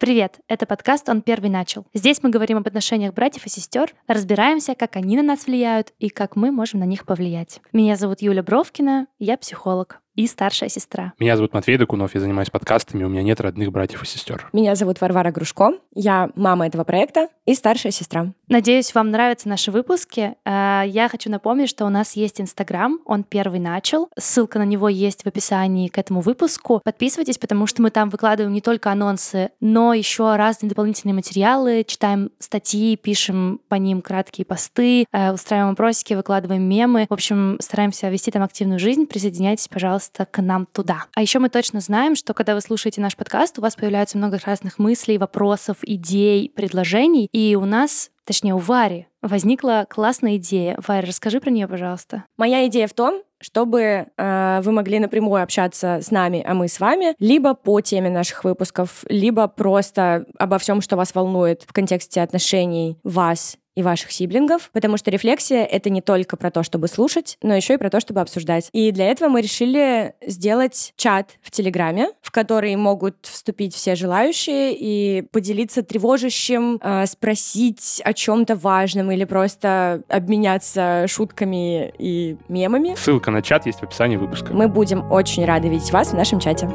Привет, это подкаст «Он первый начал». Здесь мы говорим об отношениях братьев и сестер, разбираемся, как они на нас влияют и как мы можем на них повлиять. Меня зовут Юля Бровкина, я психолог и старшая сестра. Меня зовут Матвей Докунов, я занимаюсь подкастами, у меня нет родных братьев и сестер. Меня зовут Варвара Грушко, я мама этого проекта и старшая сестра. Надеюсь, вам нравятся наши выпуски. Э, я хочу напомнить, что у нас есть Инстаграм, он первый начал. Ссылка на него есть в описании к этому выпуску. Подписывайтесь, потому что мы там выкладываем не только анонсы, но еще разные дополнительные материалы, читаем статьи, пишем по ним краткие посты, э, устраиваем опросики, выкладываем мемы. В общем, стараемся вести там активную жизнь. Присоединяйтесь, пожалуйста, пожалуйста, к нам туда. А еще мы точно знаем, что когда вы слушаете наш подкаст, у вас появляется много разных мыслей, вопросов, идей, предложений, и у нас точнее, у Вари возникла классная идея. Варя, расскажи про нее, пожалуйста. Моя идея в том, чтобы э, вы могли напрямую общаться с нами, а мы с вами, либо по теме наших выпусков, либо просто обо всем, что вас волнует в контексте отношений вас и ваших сиблингов, потому что рефлексия — это не только про то, чтобы слушать, но еще и про то, чтобы обсуждать. И для этого мы решили сделать чат в Телеграме, в который могут вступить все желающие и поделиться тревожащим, э, спросить о чем-то важном или просто обменяться шутками и мемами. Ссылка на чат есть в описании выпуска. Мы будем очень рады видеть вас в нашем чате.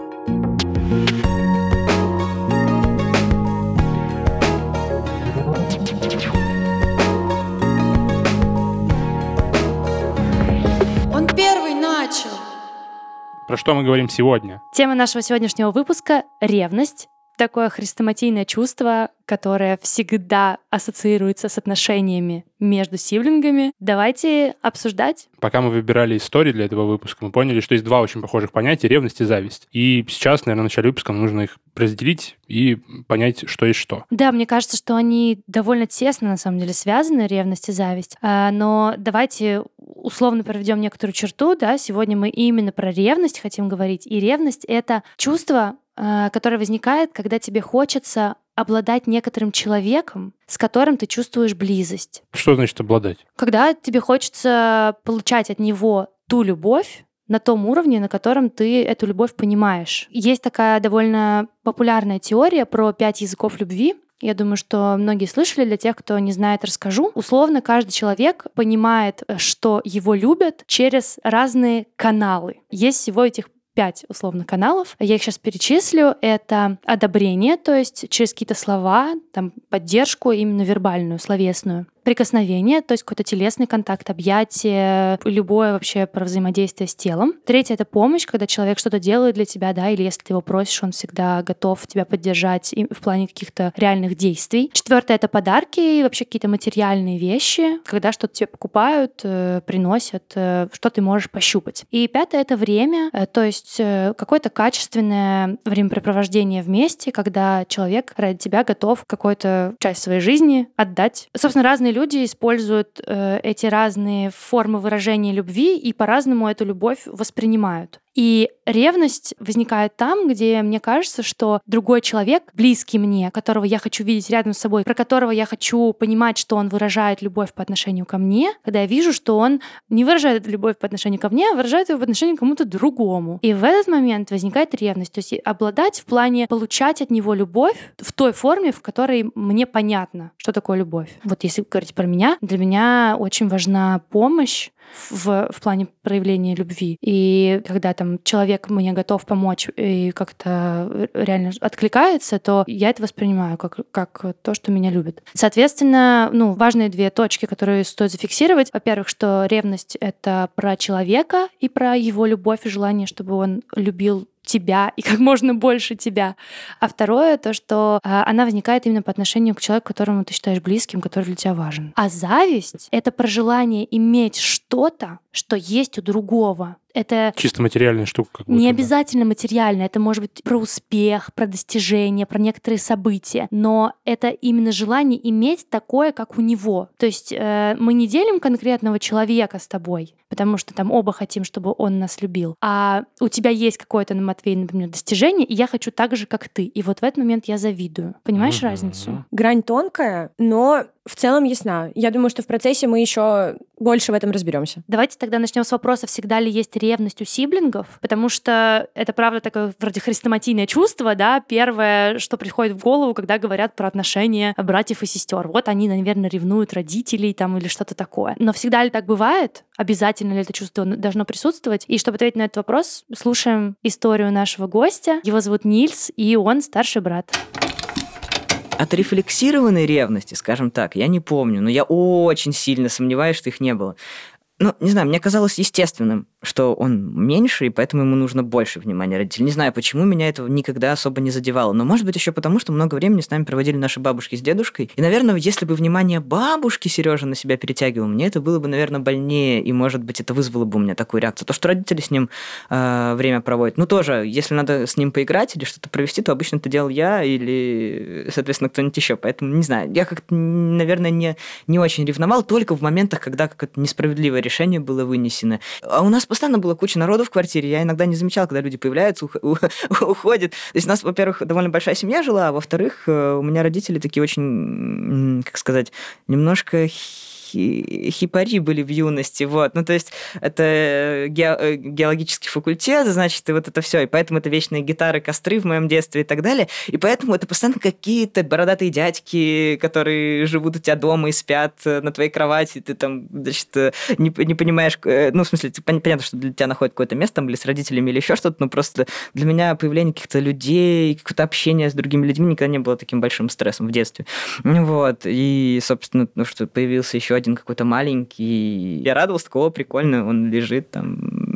Про что мы говорим сегодня? Тема нашего сегодняшнего выпуска — ревность. Такое хрестоматийное чувство, которое всегда ассоциируется с отношениями между сиблингами. Давайте обсуждать. Пока мы выбирали истории для этого выпуска, мы поняли, что есть два очень похожих понятия — ревность и зависть. И сейчас, наверное, в начале выпуска нужно их разделить и понять, что есть что. Да, мне кажется, что они довольно тесно, на самом деле, связаны, ревность и зависть. А, но давайте условно проведем некоторую черту, да, сегодня мы именно про ревность хотим говорить. И ревность — это чувство, а, которое возникает, когда тебе хочется обладать некоторым человеком, с которым ты чувствуешь близость. Что значит обладать? Когда тебе хочется получать от него ту любовь, на том уровне, на котором ты эту любовь понимаешь. Есть такая довольно популярная теория про пять языков любви. Я думаю, что многие слышали, для тех, кто не знает, расскажу. Условно, каждый человек понимает, что его любят через разные каналы. Есть всего этих пять условно каналов. Я их сейчас перечислю. Это одобрение, то есть через какие-то слова, там поддержку именно вербальную, словесную прикосновение, то есть какой-то телесный контакт, объятие, любое вообще про взаимодействие с телом. Третье — это помощь, когда человек что-то делает для тебя, да, или если ты его просишь, он всегда готов тебя поддержать в плане каких-то реальных действий. Четвертое — это подарки и вообще какие-то материальные вещи, когда что-то тебе покупают, э, приносят, э, что ты можешь пощупать. И пятое — это время, э, то есть какое-то качественное времяпрепровождение вместе, когда человек ради тебя готов какую-то часть своей жизни отдать. Собственно, разные люди используют э, эти разные формы выражения любви и по-разному эту любовь воспринимают. И ревность возникает там, где мне кажется, что другой человек, близкий мне, которого я хочу видеть рядом с собой, про которого я хочу понимать, что он выражает любовь по отношению ко мне, когда я вижу, что он не выражает любовь по отношению ко мне, а выражает ее по отношению к кому-то другому. И в этот момент возникает ревность. То есть обладать в плане получать от него любовь в той форме, в которой мне понятно, что такое любовь. Вот если говорить про меня, для меня очень важна помощь, в, в плане проявления любви. И когда там человек мне готов помочь и как-то реально откликается, то я это воспринимаю как, как то, что меня любит. Соответственно, ну, важные две точки, которые стоит зафиксировать. Во-первых, что ревность — это про человека и про его любовь и желание, чтобы он любил тебя и как можно больше тебя. А второе, то, что э, она возникает именно по отношению к человеку, которому ты считаешь близким, который для тебя важен. А зависть — это про желание иметь что-то, что есть у другого. Это чисто материальная штука. Как будто, не обязательно материальная. Это может быть про успех, про достижения, про некоторые события. Но это именно желание иметь такое, как у него. То есть э, мы не делим конкретного человека с тобой, потому что там оба хотим, чтобы он нас любил. А у тебя есть какое-то, на Матвей, например, достижение, и я хочу так же, как ты. И вот в этот момент я завидую. Понимаешь mm-hmm. разницу? Грань тонкая, но в целом ясна. Я думаю, что в процессе мы еще больше в этом разберемся. Давайте тогда начнем с вопроса, всегда ли есть ревность у сиблингов, потому что это, правда, такое вроде хрестоматийное чувство, да, первое, что приходит в голову, когда говорят про отношения братьев и сестер. Вот они, наверное, ревнуют родителей там или что-то такое. Но всегда ли так бывает? Обязательно ли это чувство должно присутствовать? И чтобы ответить на этот вопрос, слушаем историю нашего гостя. Его зовут Нильс, и он старший брат. Отрефлексированной ревности, скажем так, я не помню, но я очень сильно сомневаюсь, что их не было. Ну, не знаю, мне казалось естественным, что он меньше, и поэтому ему нужно больше внимания родителей. Не знаю, почему меня это никогда особо не задевало. Но, может быть, еще потому, что много времени с нами проводили наши бабушки с дедушкой. И, наверное, если бы внимание бабушки Сережа на себя перетягивал, мне это было бы, наверное, больнее, и, может быть, это вызвало бы у меня такую реакцию. То, что родители с ним э, время проводят. Ну, тоже, если надо с ним поиграть или что-то провести, то обычно это делал я или, соответственно, кто-нибудь еще. Поэтому, не знаю, я как-то, наверное, не, не очень ревновал, только в моментах, когда какое-то несправедливое решение было вынесено. А у нас постоянно была куча народу в квартире, я иногда не замечал, когда люди появляются, уходят. То есть у нас, во-первых, довольно большая семья жила, а во-вторых, э, у меня родители такие очень, как сказать, немножко хипари были в юности, вот. Ну, то есть это ге э, геологический факультет, значит, и вот это все. И поэтому это вечные гитары, костры в моем детстве и так далее. И поэтому это постоянно какие-то бородатые дядьки, которые живут у тебя дома и спят э, на твоей кровати, ты там, значит, э, не, не понимаешь, ну, в смысле, понятно, что для тебя находит какое-то место, там, или с родителями, или еще что-то, но просто для меня появление каких-то людей, какое-то общение с другими людьми никогда не было таким большим стрессом в детстве. Вот. И, собственно, ну, что появился еще один какой-то маленький. Я радовался, такого прикольно, он лежит там,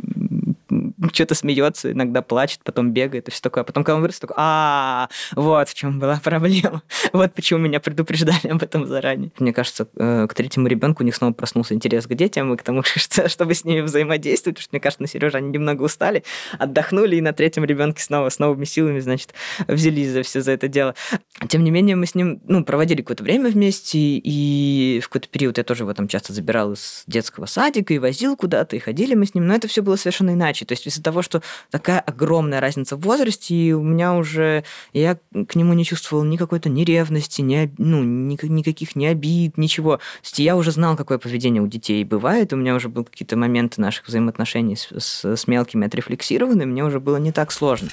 что-то смеется, иногда плачет, потом бегает и все такое. А потом, когда он вырос, такой, а, вот в чем была проблема. вот почему меня предупреждали об этом заранее. Мне кажется, э, к третьему ребенку у них снова проснулся интерес к детям и к тому, что, чтобы с ними взаимодействовать, потому что, мне кажется, на Сереже они немного устали, отдохнули, и на третьем ребенке снова с новыми силами, значит, взялись за все за это дело. Тем не менее, мы с ним, ну, проводили какое-то время вместе, и в какой-то период я тоже его там часто забирал из детского садика и возил куда-то, и ходили мы с ним, но это все было совершенно иначе. То есть из-за того, что такая огромная разница в возрасте, и у меня уже, я к нему не чувствовал ни какой-то ни ревности, ни, ну, ни, никаких ни обид, ничего. То есть я уже знал, какое поведение у детей бывает, у меня уже были какие-то моменты наших взаимоотношений с, с, с мелкими отрефлексированы, мне уже было не так сложно.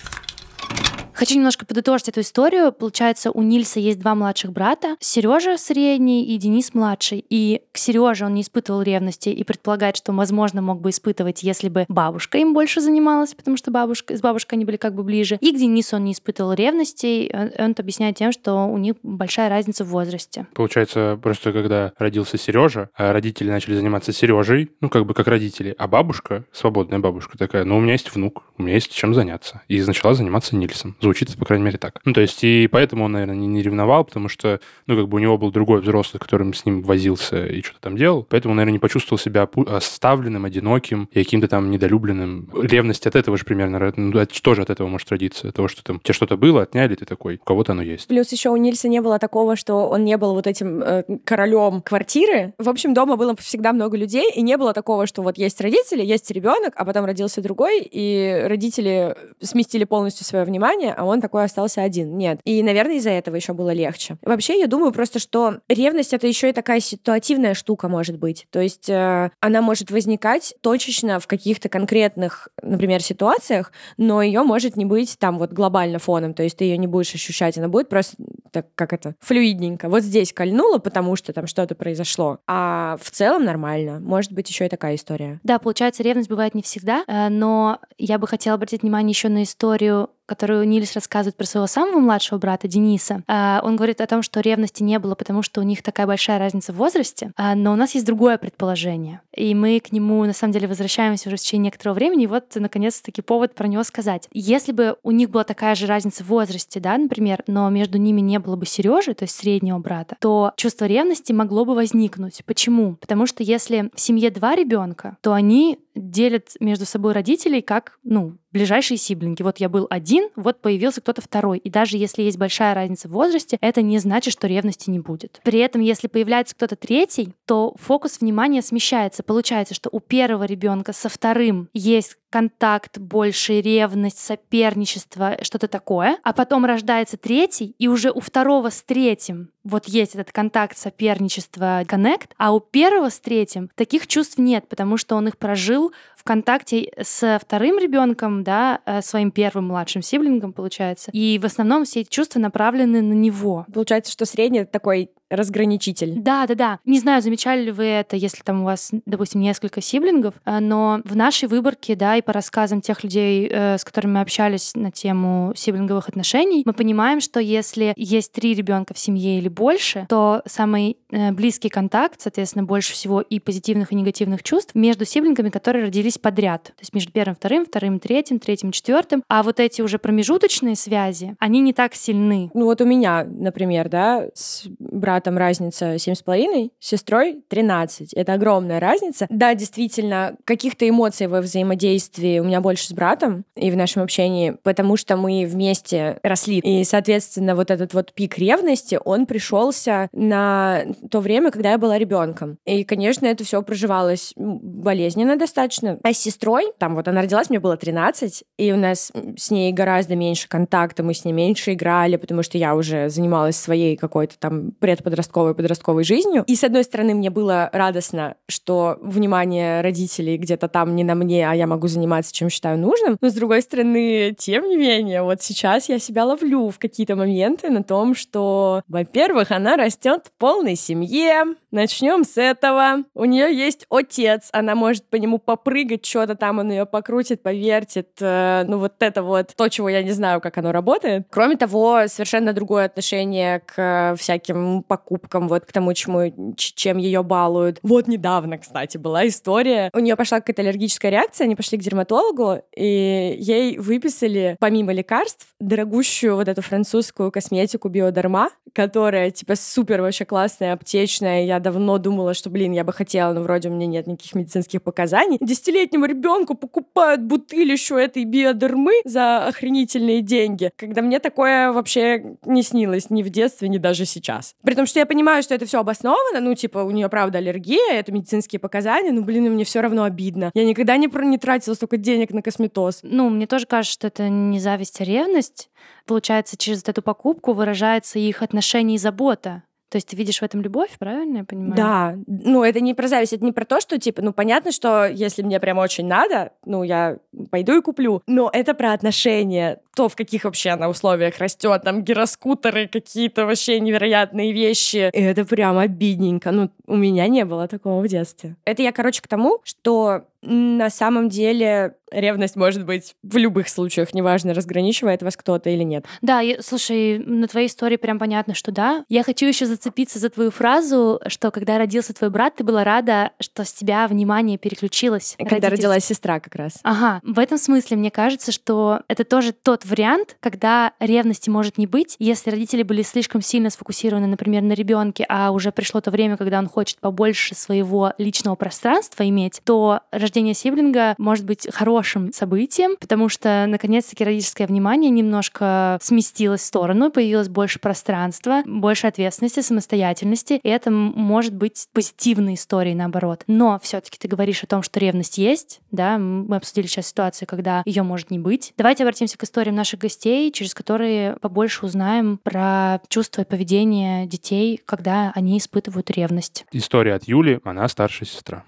Хочу немножко подытожить эту историю. Получается, у Нильса есть два младших брата, Сережа средний и Денис младший. И к Сереже он не испытывал ревности и предполагает, что, возможно, мог бы испытывать, если бы бабушка им больше занималась, потому что бабушка, с бабушкой они были как бы ближе. И к Денису он не испытывал ревности. Он, он объясняет тем, что у них большая разница в возрасте. Получается, просто когда родился Сережа, а родители начали заниматься Сережей, ну, как бы как родители, а бабушка, свободная бабушка такая, ну, у меня есть внук, у меня есть чем заняться. И начала заниматься Нильсом Звучит, по крайней мере, так. Ну, то есть, и поэтому он, наверное, не, не ревновал, потому что, ну, как бы у него был другой взрослый, которым с ним возился и что-то там делал. Поэтому, наверное, не почувствовал себя оставленным, одиноким и каким-то там недолюбленным. Ревность от этого же примерно, ну, тоже от этого может родиться. От того, что там тебе что-то было, отняли, ты такой, у кого-то оно есть. Плюс еще у Нильса не было такого, что он не был вот этим э, королем квартиры. В общем, дома было всегда много людей, и не было такого, что вот есть родители, есть ребенок, а потом родился другой, и родители сместили полностью свое внимание, а он такой остался один. Нет. И, наверное, из-за этого еще было легче. Вообще, я думаю просто, что ревность это еще и такая ситуативная штука может быть. То есть э, она может возникать точечно в каких-то конкретных, например, ситуациях, но ее может не быть там вот глобально фоном. То есть ты ее не будешь ощущать, она будет просто так, как это, флюидненько. Вот здесь кольнуло, потому что там что-то произошло. А в целом нормально. Может быть, еще и такая история. Да, получается, ревность бывает не всегда, э, но я бы хотела обратить внимание еще на историю которую Нильс рассказывает про своего самого младшего брата Дениса, а, он говорит о том, что ревности не было, потому что у них такая большая разница в возрасте, а, но у нас есть другое предположение. И мы к нему, на самом деле, возвращаемся уже в течение некоторого времени, и вот, наконец-таки, повод про него сказать. Если бы у них была такая же разница в возрасте, да, например, но между ними не было бы Сережи, то есть среднего брата, то чувство ревности могло бы возникнуть. Почему? Потому что если в семье два ребенка, то они делят между собой родителей как, ну, ближайшие сиблинги. Вот я был один, вот появился кто-то второй. И даже если есть большая разница в возрасте, это не значит, что ревности не будет. При этом, если появляется кто-то третий, то фокус внимания смещается. Получается, что у первого ребенка со вторым есть контакт, больше ревность, соперничество, что-то такое. А потом рождается третий, и уже у второго с третьим вот есть этот контакт, соперничество, коннект, а у первого с третьим таких чувств нет, потому что он их прожил в контакте с вторым ребенком, да, э, своим первым младшим сиблингом, получается. И в основном все эти чувства направлены на него. Получается, что средний такой разграничитель. Да, да, да. Не знаю, замечали ли вы это, если там у вас, допустим, несколько сиблингов, э, но в нашей выборке, да, и по рассказам тех людей, э, с которыми мы общались на тему сиблинговых отношений, мы понимаем, что если есть три ребенка в семье или больше, то самый э, близкий контакт, соответственно, больше всего и позитивных, и негативных чувств между сиблингами, которые родились подряд. То есть между первым, вторым, вторым, третьим, третьим, четвертым. А вот эти уже промежуточные связи, они не так сильны. Ну вот у меня, например, да, с братом братом разница 7,5, с сестрой 13. Это огромная разница. Да, действительно, каких-то эмоций во взаимодействии у меня больше с братом и в нашем общении, потому что мы вместе росли. И, соответственно, вот этот вот пик ревности, он пришелся на то время, когда я была ребенком. И, конечно, это все проживалось болезненно достаточно. А с сестрой, там вот она родилась, мне было 13, и у нас с ней гораздо меньше контакта, мы с ней меньше играли, потому что я уже занималась своей какой-то там пред подростковой подростковой жизнью. И с одной стороны, мне было радостно, что внимание родителей где-то там не на мне, а я могу заниматься чем считаю нужным. Но с другой стороны, тем не менее, вот сейчас я себя ловлю в какие-то моменты на том, что, во-первых, она растет в полной семье. Начнем с этого. У нее есть отец, она может по нему попрыгать, что-то там он ее покрутит, повертит. Э, ну вот это вот то, чего я не знаю, как оно работает. Кроме того, совершенно другое отношение к всяким покупкам, вот к тому, чему, чем ее балуют. Вот недавно, кстати, была история. У нее пошла какая-то аллергическая реакция, они пошли к дерматологу, и ей выписали, помимо лекарств, дорогущую вот эту французскую косметику Биодерма, которая, типа, супер вообще классная, аптечная. Я давно думала, что, блин, я бы хотела, но вроде у меня нет никаких медицинских показаний. Десятилетнему ребенку покупают бутыль еще этой биодермы за охренительные деньги, когда мне такое вообще не снилось ни в детстве, ни даже сейчас. При том, что я понимаю, что это все обосновано, ну, типа, у нее, правда, аллергия, это медицинские показания, ну, блин, мне все равно обидно. Я никогда не, не тратила столько денег на косметоз. Ну, мне тоже кажется, что это не зависть, а ревность. Получается, через эту покупку выражается их отношение и забота. То есть ты видишь в этом любовь, правильно я понимаю? Да. Ну, это не про зависть, это не про то, что, типа, ну, понятно, что если мне прям очень надо, ну, я пойду и куплю. Но это про отношения, то, в каких вообще она условиях растет, там, гироскутеры, какие-то вообще невероятные вещи. И это прям обидненько. Ну, у меня не было такого в детстве. Это я, короче, к тому, что на самом деле ревность может быть в любых случаях, неважно, разграничивает вас кто-то или нет. Да, я, слушай, на твоей истории прям понятно, что да. Я хочу еще зацепиться за твою фразу, что когда родился твой брат, ты была рада, что с тебя внимание переключилось. Когда родилась сестра как раз. Ага, в этом смысле мне кажется, что это тоже тот вариант, когда ревности может не быть, если родители были слишком сильно сфокусированы, например, на ребенке, а уже пришло то время, когда он хочет побольше своего личного пространства иметь, то рождение сиблинга может быть хорошим событием, потому что, наконец-таки, родительское внимание немножко сместилось в сторону, появилось больше пространства, больше ответственности, самостоятельности, и это может быть позитивной историей, наоборот. Но все таки ты говоришь о том, что ревность есть, да, мы обсудили сейчас ситуацию, когда ее может не быть. Давайте обратимся к историям наших гостей, через которые побольше узнаем про чувства и поведение детей, когда они испытывают ревность. История от Юли, она старшая сестра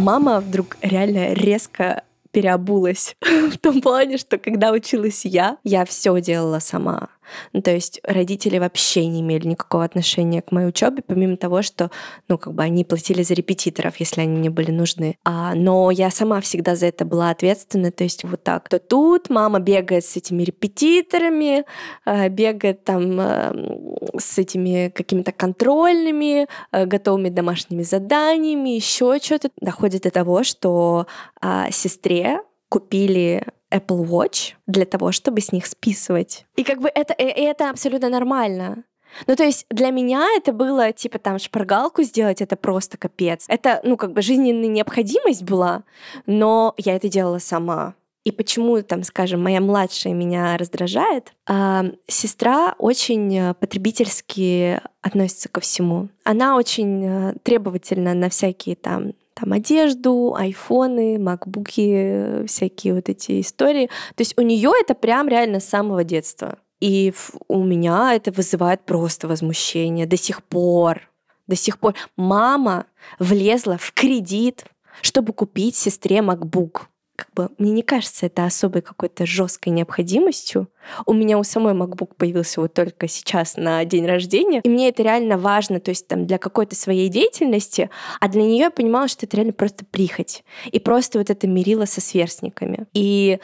мама вдруг реально резко переобулась в том плане, что когда училась я, я все делала сама. Ну, то есть родители вообще не имели никакого отношения к моей учебе, помимо того, что, ну, как бы они платили за репетиторов, если они мне были нужны. А, но я сама всегда за это была ответственна, то есть вот так. То тут мама бегает с этими репетиторами, а, бегает там а, с этими какими-то контрольными, а, готовыми домашними заданиями, еще что-то. Доходит до того, что сестре купили Apple Watch для того, чтобы с них списывать. И как бы это, и это абсолютно нормально. Ну, то есть для меня это было, типа, там, шпаргалку сделать, это просто капец. Это, ну, как бы жизненная необходимость была, но я это делала сама. И почему, там, скажем, моя младшая меня раздражает, а, сестра очень потребительски относится ко всему. Она очень э, требовательна на всякие там там одежду, айфоны, макбуки, всякие вот эти истории. То есть у нее это прям реально с самого детства. И у меня это вызывает просто возмущение до сих пор. До сих пор. Мама влезла в кредит, чтобы купить сестре MacBook как бы, мне не кажется это особой какой-то жесткой необходимостью. У меня у самой MacBook появился вот только сейчас на день рождения, и мне это реально важно, то есть там для какой-то своей деятельности, а для нее я понимала, что это реально просто прихоть. И просто вот это мерило со сверстниками. И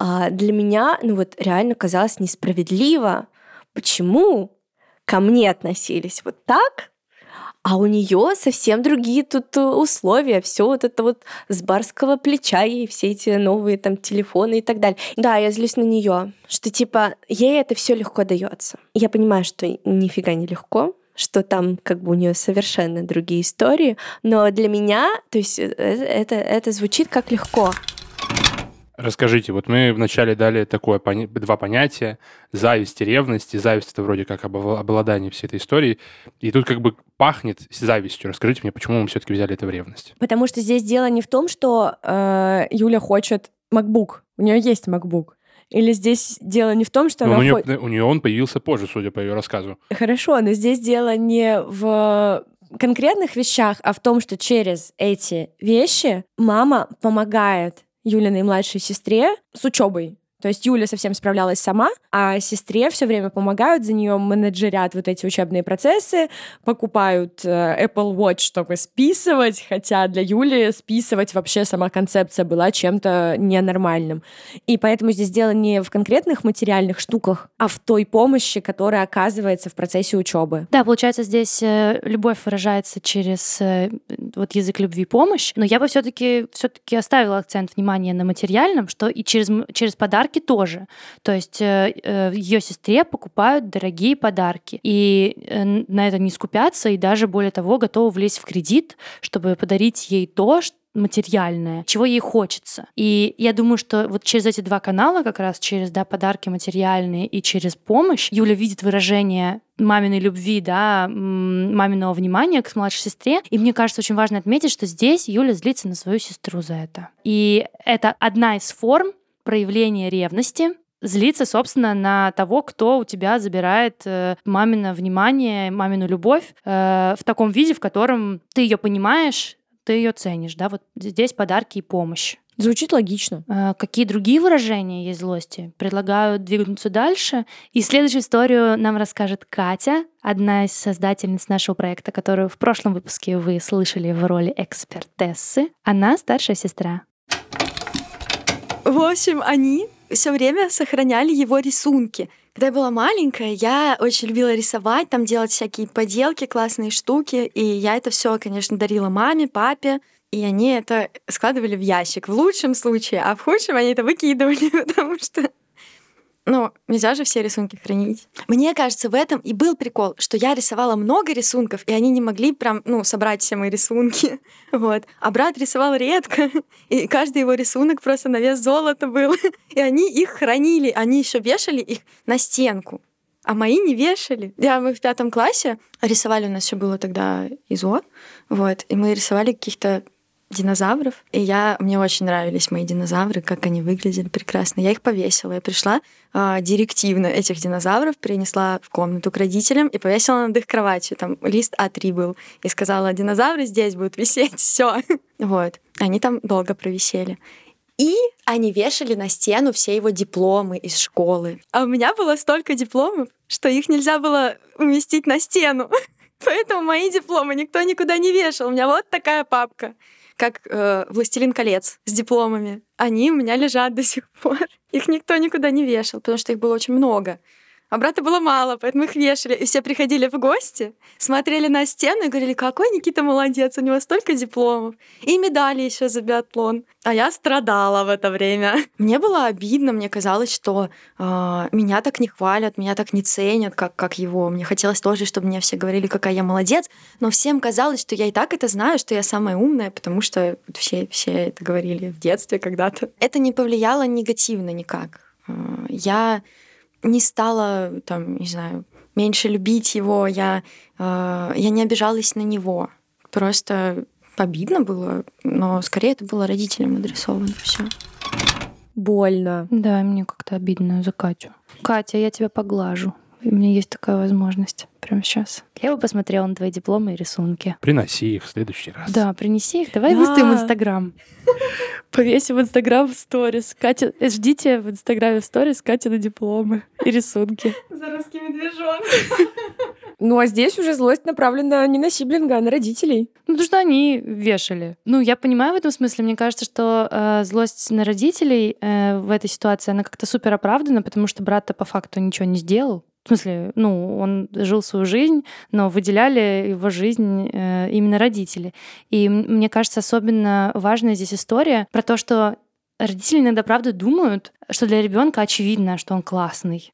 а, для меня, ну вот реально казалось несправедливо, почему ко мне относились вот так, а у нее совсем другие тут э, условия, все вот это вот с барского плеча и все эти новые там телефоны и так далее. Да, я злюсь на нее, что типа ей это все легко дается. Я понимаю, что нифига не легко, что там как бы у нее совершенно другие истории, но для меня, то есть э, это, это звучит как легко. Расскажите, вот мы вначале дали такое два понятия – зависть и ревность. И зависть – это вроде как обладание всей этой историей. И тут как бы пахнет завистью. Расскажите мне, почему мы все-таки взяли это в ревность? Потому что здесь дело не в том, что э, Юля хочет MacBook. У нее есть MacBook. Или здесь дело не в том, что но она... У нее, у нее он появился позже, судя по ее рассказу. Хорошо, но здесь дело не в конкретных вещах, а в том, что через эти вещи мама помогает Юлиной младшей сестре с учебой. То есть Юля совсем справлялась сама, а сестре все время помогают, за нее менеджерят вот эти учебные процессы, покупают э, Apple Watch, чтобы списывать, хотя для Юли списывать вообще сама концепция была чем-то ненормальным. И поэтому здесь дело не в конкретных материальных штуках, а в той помощи, которая оказывается в процессе учебы. Да, получается, здесь э, любовь выражается через э, вот язык любви помощь, но я бы все-таки все-таки оставила акцент внимания на материальном, что и через, через подарки подарки тоже. То есть э, э, ее сестре покупают дорогие подарки. И э, на это не скупятся, и даже более того, готовы влезть в кредит, чтобы подарить ей то, что материальное, чего ей хочется. И я думаю, что вот через эти два канала, как раз через да, подарки материальные и через помощь, Юля видит выражение маминой любви, да, маминого внимания к младшей сестре. И мне кажется, очень важно отметить, что здесь Юля злится на свою сестру за это. И это одна из форм проявление ревности, злиться, собственно, на того, кто у тебя забирает э, мамино внимание, мамину любовь э, в таком виде, в котором ты ее понимаешь, ты ее ценишь, да, вот здесь подарки и помощь. Звучит логично. Э, какие другие выражения есть злости? Предлагаю двигаться дальше. И следующую историю нам расскажет Катя, одна из создательниц нашего проекта, которую в прошлом выпуске вы слышали в роли экспертессы. Она старшая сестра. В общем, они все время сохраняли его рисунки. Когда я была маленькая, я очень любила рисовать, там делать всякие поделки, классные штуки. И я это все, конечно, дарила маме, папе. И они это складывали в ящик в лучшем случае, а в худшем они это выкидывали, потому что ну, нельзя же все рисунки хранить. Мне кажется, в этом и был прикол, что я рисовала много рисунков, и они не могли прям, ну, собрать все мои рисунки. Вот. А брат рисовал редко, и каждый его рисунок просто на вес золота был. И они их хранили, они еще вешали их на стенку. А мои не вешали. Я мы в пятом классе рисовали, у нас еще было тогда ИЗО, вот, и мы рисовали каких-то динозавров. И я, мне очень нравились мои динозавры, как они выглядели прекрасно. Я их повесила. Я пришла э, директивно этих динозавров, принесла в комнату к родителям и повесила над их кроватью. Там лист А3 был. И сказала, динозавры здесь будут висеть, все. Вот. Они там долго провисели. И они вешали на стену все его дипломы из школы. А у меня было столько дипломов, что их нельзя было уместить на стену. Поэтому мои дипломы никто никуда не вешал. У меня вот такая папка как э, «Властелин колец» с дипломами. Они у меня лежат до сих пор. Их никто никуда не вешал, потому что их было очень много. А брата было мало, поэтому их вешали. И все приходили в гости, смотрели на стену и говорили, какой Никита молодец, у него столько дипломов. И медали еще за биатлон. А я страдала в это время. Мне было обидно, мне казалось, что э, меня так не хвалят, меня так не ценят, как, как его. Мне хотелось тоже, чтобы мне все говорили, какая я молодец, но всем казалось, что я и так это знаю, что я самая умная, потому что все, все это говорили в детстве когда-то. Это не повлияло негативно никак. А, я не стала, там, не знаю, меньше любить его, я, э, я не обижалась на него. Просто обидно было, но скорее это было родителям адресовано все. больно. Да, мне как-то обидно за Катю. Катя, я тебя поглажу. У меня есть такая возможность прямо сейчас. Я бы посмотрела на твои дипломы и рисунки. Приноси их в следующий раз. Да, принеси их. Давай Да. выставим в Инстаграм. Повесим в Инстаграм в сторис. Катя, э, ждите в Инстаграме в сторис Катя на дипломы и рисунки. За русский медвежонок. Ну а здесь уже злость направлена не на сиблинга, а на родителей. Ну, потому что они вешали. Ну, я понимаю в этом смысле. Мне кажется, что э, злость на родителей э, в этой ситуации, она как-то супер оправдана, потому что брат-то по факту ничего не сделал. В смысле, ну, он жил свою жизнь, но выделяли его жизнь э, именно родители. И мне кажется, особенно важная здесь история про то, что родители иногда, правда, думают, что для ребенка очевидно, что он классный.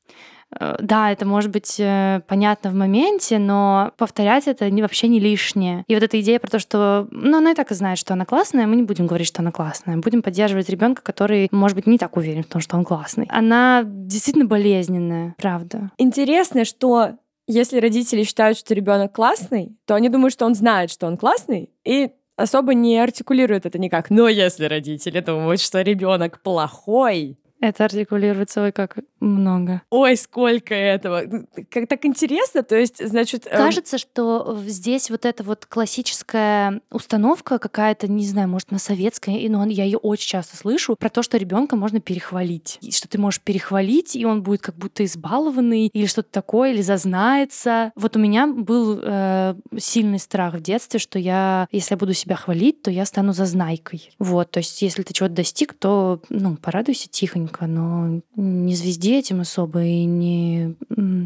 Э, Да, это может быть э, понятно в моменте, но повторять это не, вообще не лишнее. И вот эта идея про то, что ну, она и так и знает, что она классная, мы не будем говорить, что она классная. Будем поддерживать ребенка, который, может быть, не так уверен в том, что он классный. Она действительно болезненная, правда. Интересно, что если родители считают, что ребенок классный, то они думают, что он знает, что он классный, и особо не артикулируют это никак. Но если родители думают, что ребенок плохой, Это артикулируется, ой, как много. ой, сколько этого. Как так интересно, то есть, значит... эм, Кажется, что здесь вот эта вот классическая установка какая-то, не знаю, может, на советская, и, но я ее очень часто слышу, про то, что ребенка можно перехвалить. И что ты можешь перехвалить, и он будет как будто избалованный, или что-то такое, или зазнается. Вот у меня был э, сильный страх в детстве, что я, если я буду себя хвалить, то я стану зазнайкой. Вот, то есть если ты чего-то достиг, то, ну, порадуйся тихонько, но не звезди этим особо и не...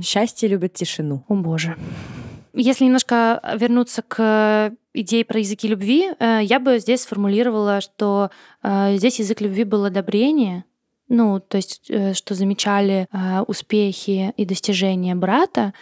Счастье любит тишину. о боже. Если немножко вернуться к идее про языки любви, э, я бы здесь сформулировала, что э, здесь язык любви был одобрение, ну, то есть, э, что замечали успехи и достижения брата,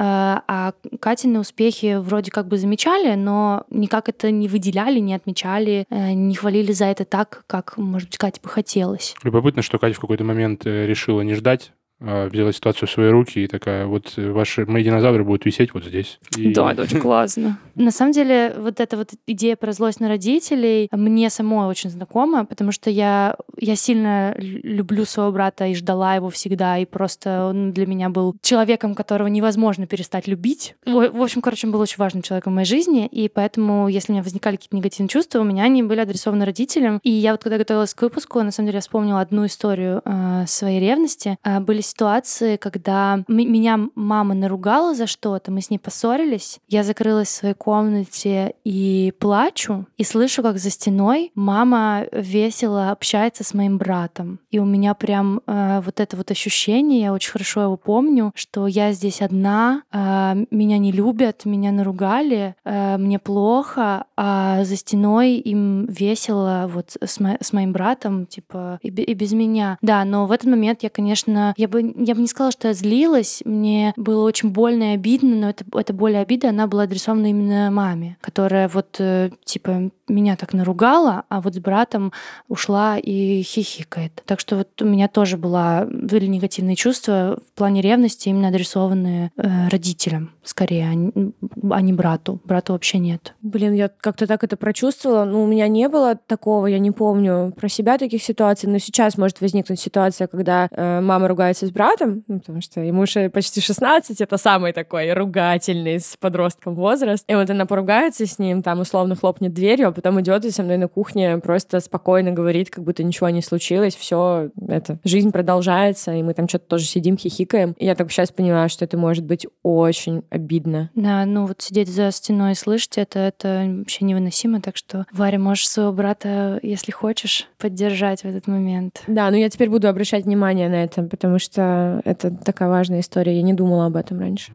а Катины успехи вроде как бы замечали, но никак это не выделяли, не отмечали, э, не хвалили за это так, как, может быть, Кате бы хотелось. Любопытно, что Катя в какой-то момент э, решила не ждать, взяла ситуацию в свои руки и такая, вот э, ваши мои динозавры будут висеть вот здесь. И- Да, это очень классно. На самом деле, вот эта вот идея про злость на родителей мне самой очень знакома, потому что я, я сильно лю- люблю своего брата и ждала его всегда, и просто он для меня был человеком, которого невозможно перестать любить. В, в общем, короче, он был очень важным человеком в моей жизни, и поэтому, если у меня возникали какие-то негативные чувства, у меня они были адресованы родителям. И я вот когда готовилась к выпуску, на самом деле, я вспомнила одну историю э, своей ревности. Э, были ситуации, когда меня мама наругала за что-то, мы с ней поссорились, я закрылась в своей комнате и плачу, и слышу, как за стеной мама весело общается с моим братом. И у меня прям э, вот это вот ощущение, я очень хорошо его помню, что я здесь одна, э, меня не любят, меня наругали, э, мне плохо, а за стеной им весело вот с, мо- с моим братом, типа, и, и без меня. Да, но в этот момент я, конечно, я бы, я бы не сказала, что я злилась, мне было очень больно и обидно, но это, эта боль и обида, она была адресована именно маме, которая вот, э, типа, меня так наругала, а вот с братом ушла и хихикает. Так что вот у меня тоже была, были негативные чувства в плане ревности, именно адресованные э, родителям, скорее, а не, а не брату. Брату вообще нет. Блин, я как-то так это прочувствовала. Ну, у меня не было такого, я не помню про себя таких ситуаций, но сейчас может возникнуть ситуация, когда э, мама ругается с братом, ну, потому что ему уже почти 16, это самый такой ругательный с подростком возраст. И вот она поругается с ним, там условно хлопнет дверью, а потом идет и со мной на кухне просто спокойно говорит, как будто ничего не случилось, все, это, жизнь продолжается, и мы там что-то тоже сидим, хихикаем. И я так сейчас понимаю, что это может быть очень обидно. Да, ну вот сидеть за стеной и слышать это, это вообще невыносимо. Так что, Варя, можешь своего брата, если хочешь, поддержать в этот момент. Да, но я теперь буду обращать внимание на это, потому что это такая важная история. Я не думала об этом раньше.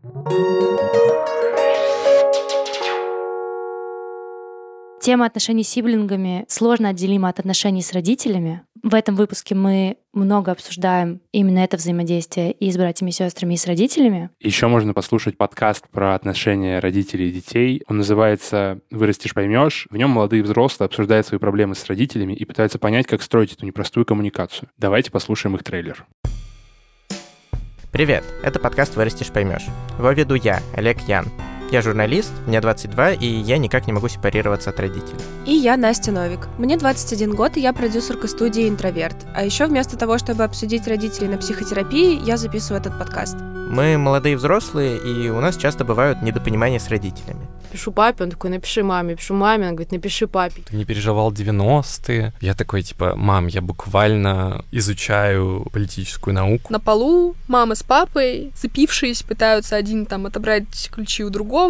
Тема отношений с сиблингами сложно отделима от отношений с родителями. В этом выпуске мы много обсуждаем именно это взаимодействие и с братьями, и сестрами, и с родителями. Еще можно послушать подкаст про отношения родителей и детей. Он называется «Вырастешь, поймешь». В нем молодые и взрослые обсуждают свои проблемы с родителями и пытаются понять, как строить эту непростую коммуникацию. Давайте послушаем их трейлер. Привет, это подкаст «Вырастешь, поймешь». Его веду я, Олег Ян. Я журналист, мне 22, и я никак не могу сепарироваться от родителей. И я Настя Новик. Мне 21 год, и я продюсерка студии «Интроверт». А еще вместо того, чтобы обсудить родителей на психотерапии, я записываю этот подкаст. Мы молодые взрослые, и у нас часто бывают недопонимания с родителями. Пишу папе, он такой, напиши маме. Пишу маме, он говорит, напиши папе. Ты не переживал 90-е? Я такой, типа, мам, я буквально изучаю политическую науку. На полу мама с папой, цепившись, пытаются один там отобрать ключи у другого.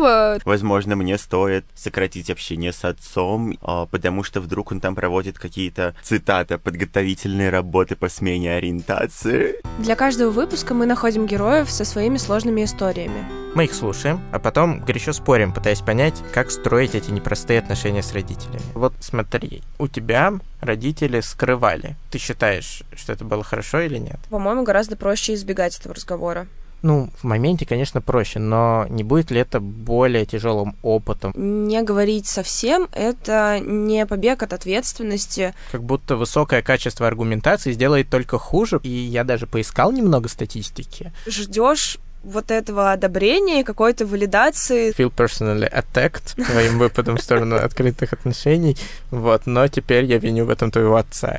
Возможно, мне стоит сократить общение с отцом, а, потому что вдруг он там проводит какие-то, цитата, подготовительные работы по смене ориентации. Для каждого выпуска мы находим героев со своими сложными историями. Мы их слушаем, а потом горячо спорим, пытаясь понять, как строить эти непростые отношения с родителями. Вот смотри, у тебя родители скрывали. Ты считаешь, что это было хорошо или нет? По-моему, гораздо проще избегать этого разговора. Ну, в моменте, конечно, проще, но не будет ли это более тяжелым опытом? Не говорить совсем — это не побег от ответственности. Как будто высокое качество аргументации сделает только хуже, и я даже поискал немного статистики. Ждешь вот этого одобрения и какой-то валидации. Feel personally attacked твоим выпадом в сторону открытых отношений. Вот, но теперь я виню в этом твоего отца.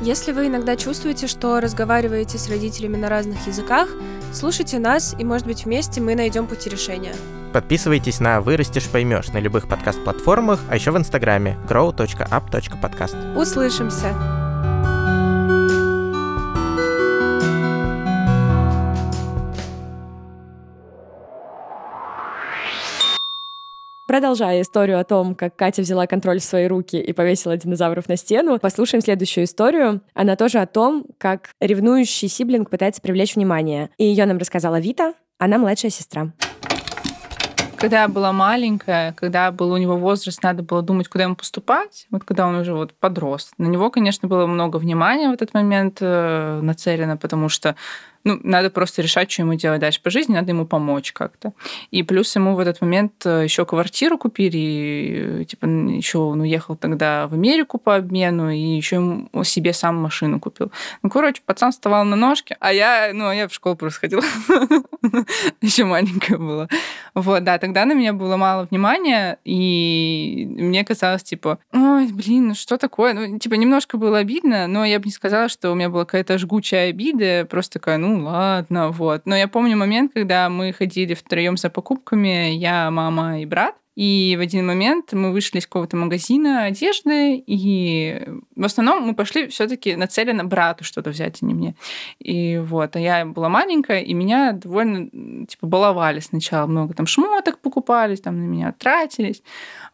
Если вы иногда чувствуете, что разговариваете с родителями на разных языках, слушайте нас, и, может быть, вместе мы найдем пути решения. Подписывайтесь на «Вырастешь, поймешь» на любых подкаст-платформах, а еще в Инстаграме grow.up.podcast. Услышимся! Продолжая историю о том, как Катя взяла контроль в свои руки и повесила динозавров на стену, послушаем следующую историю. Она тоже о том, как ревнующий сиблинг пытается привлечь внимание. И ее нам рассказала Вита, она младшая сестра. Когда я была маленькая, когда был у него возраст, надо было думать, куда ему поступать, вот когда он уже вот подрос. На него, конечно, было много внимания в этот момент э, нацелено, потому что ну, надо просто решать, что ему делать дальше по жизни, надо ему помочь как-то. И плюс ему в этот момент э, еще квартиру купили, и, типа, еще он уехал тогда в Америку по обмену, и еще себе сам машину купил. Ну, короче, пацан вставал на ножки, а я, ну, я в школу просто ходила. Еще маленькая была. Вот, да, тогда на меня было мало внимания, и мне казалось, типа, ой, блин, ну что такое? Ну, типа, немножко было обидно, но я бы не сказала, что у меня была какая-то жгучая обида, просто такая, ну, ладно, вот. Но я помню момент, когда мы ходили втроем за покупками, я, мама и брат, и в один момент мы вышли из какого-то магазина одежды, и в основном мы пошли все-таки нацеленно брату что-то взять, а не мне. И вот, а я была маленькая, и меня довольно, типа, баловали сначала. Много там шмоток покупались, там на меня тратились.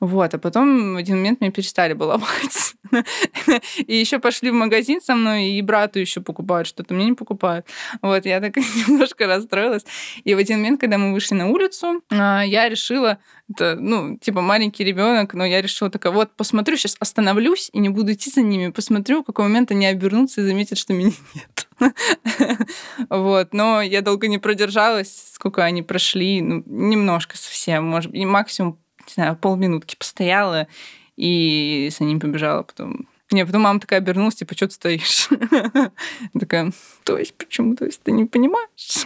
Вот, а потом в один момент меня перестали баловать. И еще пошли в магазин со мной, и брату еще покупают что-то, мне не покупают. Вот, я так немножко расстроилась. И в один момент, когда мы вышли на улицу, а, я решила, это, ну, типа маленький ребенок, но я решила такая, вот, посмотрю, сейчас остановлюсь и не буду идти за ними, посмотрю, в какой момент они обернутся и заметят, что меня нет. Вот, но я долго не продержалась, сколько они прошли, ну, немножко совсем, может быть, максимум, не знаю, полминутки постояла и с ним побежала потом. Не, потом мама такая обернулась, типа, что ты стоишь? Такая, то есть, почему? То есть, ты не понимаешь?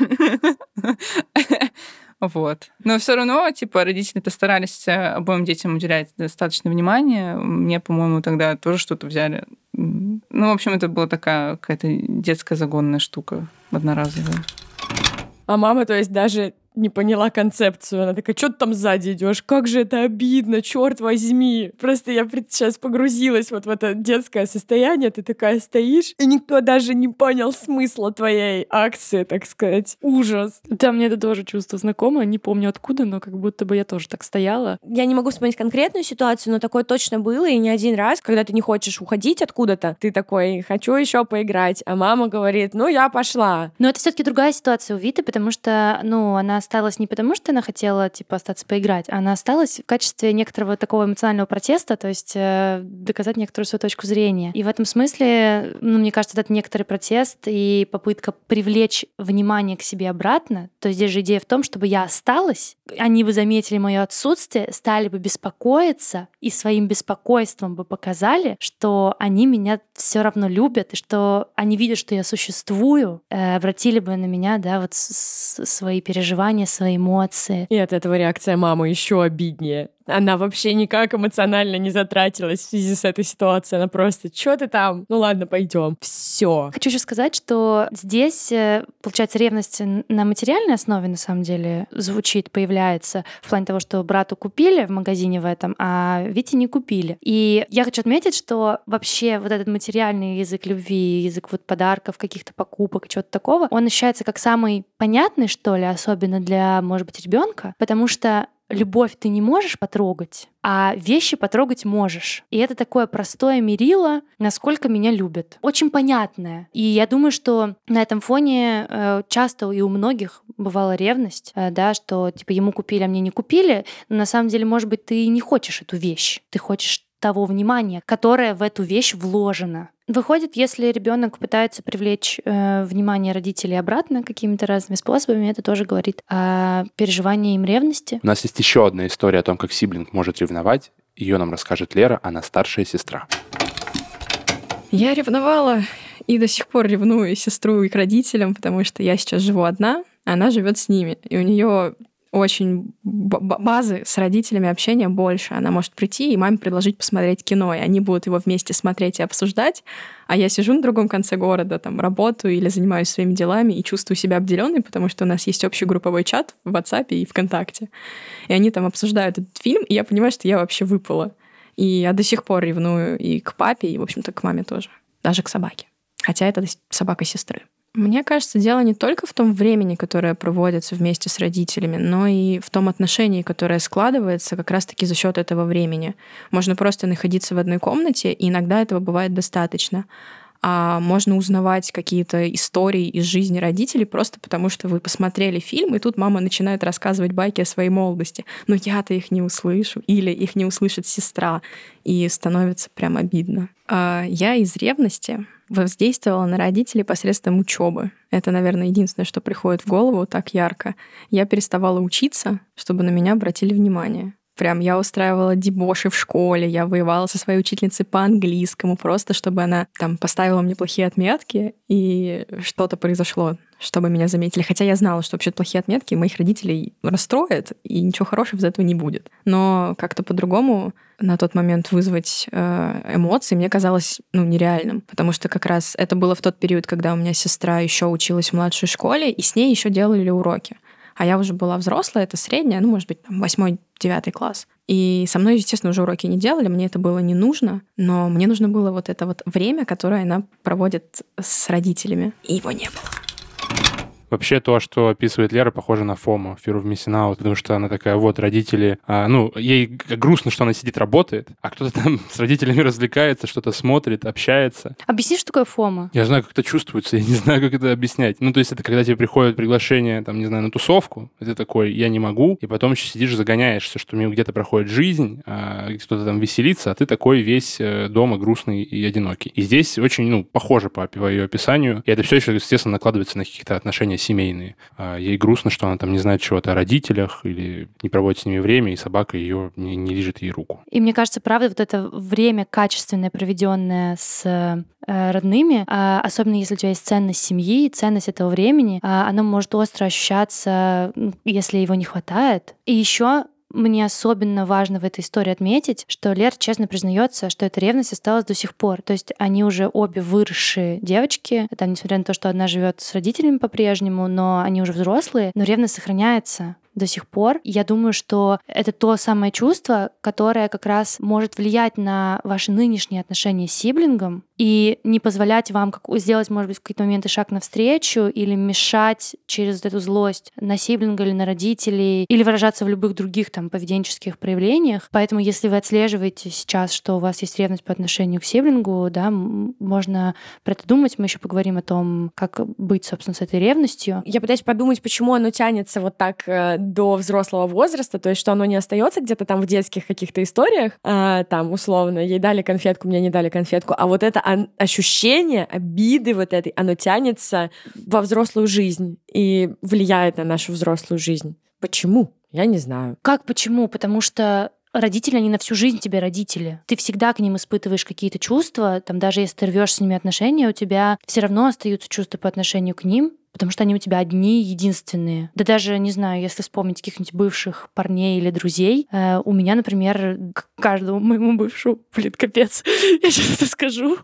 Вот. Но все равно, типа, родители-то старались э, обоим детям уделять достаточно внимания. Мне, по-моему, тогда тоже что-то взяли. Ну, в общем, это была такая какая-то детская загонная штука одноразовая. А мама, то есть, даже не поняла концепцию. Она такая, что ты там сзади идешь? Как же это обидно, черт возьми. Просто я сейчас погрузилась вот в это детское состояние. Ты такая стоишь, и никто даже не понял смысла твоей акции, так сказать. Ужас. Да, мне это тоже чувство знакомо. Не помню откуда, но как будто бы я тоже так стояла. Я не могу вспомнить конкретную ситуацию, но такое точно было, и не один раз, когда ты не хочешь уходить откуда-то, ты такой, хочу еще поиграть, а мама говорит, ну, я пошла. Но это все таки другая ситуация у Виты, потому что, ну, она осталась не потому, что она хотела, типа, остаться поиграть, она осталась в качестве некоторого такого эмоционального протеста, то есть э, доказать некоторую свою точку зрения. И в этом смысле, ну, мне кажется, это некоторый протест и попытка привлечь внимание к себе обратно. То есть здесь же идея в том, чтобы я осталась, они бы заметили мое отсутствие, стали бы беспокоиться и своим беспокойством бы показали, что они меня все равно любят и что они видят, что я существую, э, обратили бы на меня, да, вот свои переживания внимание, свои эмоции. И от этого реакция мамы еще обиднее. Она вообще никак эмоционально не затратилась в связи с этой ситуацией. Она просто, что ты там? Ну ладно, пойдем. Все. Хочу еще сказать, что здесь, э, получается, ревность на материальной основе, на самом деле, звучит, появляется в плане того, что брату купили в магазине в этом, а Вите не купили. И я хочу отметить, что вообще вот этот материальный язык любви, язык вот подарков, каких-то покупок, чего-то такого, он ощущается как самый понятный, что ли, особенно для, может быть, ребенка, потому что любовь ты не можешь потрогать, а вещи потрогать можешь. И это такое простое мерило, насколько меня любят. Очень понятное. И я думаю, что на этом фоне э, часто и у многих бывала ревность, э, да, что типа ему купили, а мне не купили. Но на самом деле, может быть, ты не хочешь эту вещь. Ты хочешь того внимания, которое в эту вещь вложено. Выходит, если ребенок пытается привлечь э, внимание родителей обратно какими-то разными способами, это тоже говорит о переживании им ревности. У нас есть еще одна история о том, как сиблинг может ревновать. Ее нам расскажет Лера, она старшая сестра. Я ревновала и до сих пор ревную сестру и к родителям, потому что я сейчас живу одна, а она живет с ними. И у нее очень базы с родителями общения больше. Она может прийти и маме предложить посмотреть кино, и они будут его вместе смотреть и обсуждать, а я сижу на другом конце города, там, работаю или занимаюсь своими делами и чувствую себя обделенной, потому что у нас есть общий групповой чат в WhatsApp и ВКонтакте. И они там обсуждают этот фильм, и я понимаю, что я вообще выпала. И я до сих пор ревную и к папе, и, в общем-то, к маме тоже. Даже к собаке. Хотя это собака сестры. Мне кажется, дело не только в том времени, которое проводится вместе с родителями, но и в том отношении, которое складывается как раз-таки за счет этого времени. Можно просто находиться в одной комнате, и иногда этого бывает достаточно. А можно узнавать какие-то истории из жизни родителей просто потому, что вы посмотрели фильм, и тут мама начинает рассказывать байки о своей молодости. Но я-то их не услышу, или их не услышит сестра, и становится прям обидно. А я из ревности воздействовала на родителей посредством учебы. Это, наверное, единственное, что приходит в голову так ярко. Я переставала учиться, чтобы на меня обратили внимание. Прям я устраивала дебоши в школе, я воевала со своей учительницей по английскому, просто чтобы она там поставила мне плохие отметки, и что-то произошло, чтобы меня заметили. Хотя я знала, что вообще плохие отметки моих родителей расстроят, и ничего хорошего из этого не будет. Но как-то по-другому на тот момент вызвать э, эмоции мне казалось ну, нереальным, потому что как раз это было в тот период, когда у меня сестра еще училась в младшей школе, и с ней еще делали уроки а я уже была взрослая, это средняя, ну, может быть, там, восьмой, девятый класс. И со мной, естественно, уже уроки не делали, мне это было не нужно, но мне нужно было вот это вот время, которое она проводит с родителями, и его не было. Вообще то, что описывает Лера, похоже на Фому, Fear of Missing Out, потому что она такая, вот, родители, а, ну, ей грустно, что она сидит, работает, а кто-то там с родителями развлекается, что-то смотрит, общается. Объясни, что такое Фома? Я знаю, как это чувствуется, я не знаю, как это объяснять. Ну, то есть это когда тебе приходит приглашение, там, не знаю, на тусовку, и ты такой, я не могу, и потом еще сидишь, загоняешься, что мне где-то проходит жизнь, а кто-то там веселится, а ты такой весь э, дома грустный и одинокий. И здесь очень, ну, похоже по ее описанию, и это все еще, естественно, накладывается на какие-то отношения семейные. А ей грустно, что она там не знает чего-то о родителях или не проводит с ними время, и собака ее не, не лежит ей руку. И мне кажется, правда, вот это время качественное, проведенное с э, родными, а, особенно если у тебя есть ценность семьи, ценность этого времени, а, оно может остро ощущаться, если его не хватает. И еще мне особенно важно в этой истории отметить, что Лер честно признается, что эта ревность осталась до сих пор. То есть они уже обе выросшие девочки, там, несмотря на то, что одна живет с родителями по-прежнему, но они уже взрослые, но ревность сохраняется до сих пор. Я думаю, что это то самое чувство, которое как раз может влиять на ваши нынешние отношения с сиблингом и не позволять вам как сделать, может быть, в какие-то моменты шаг навстречу или мешать через эту злость на сиблинга или на родителей, или выражаться в любых других там поведенческих проявлениях. Поэтому, если вы отслеживаете сейчас, что у вас есть ревность по отношению к сиблингу, да, можно про это думать. Мы еще поговорим о том, как быть, собственно, с этой ревностью. Я пытаюсь подумать, почему оно тянется вот так э, до взрослого возраста, то есть что оно не остается где-то там в детских каких-то историях, а, там условно ей дали конфетку, мне не дали конфетку, а вот это ощущение обиды вот этой, оно тянется во взрослую жизнь и влияет на нашу взрослую жизнь. Почему? Я не знаю. Как почему? Потому что родители, они на всю жизнь тебе родители. Ты всегда к ним испытываешь какие-то чувства, там даже если ты рвешь с ними отношения, у тебя все равно остаются чувства по отношению к ним, потому что они у тебя одни, единственные. Да даже, не знаю, если вспомнить каких-нибудь бывших парней или друзей, э, у меня, например, к каждому моему бывшему, блин, капец, я сейчас это скажу.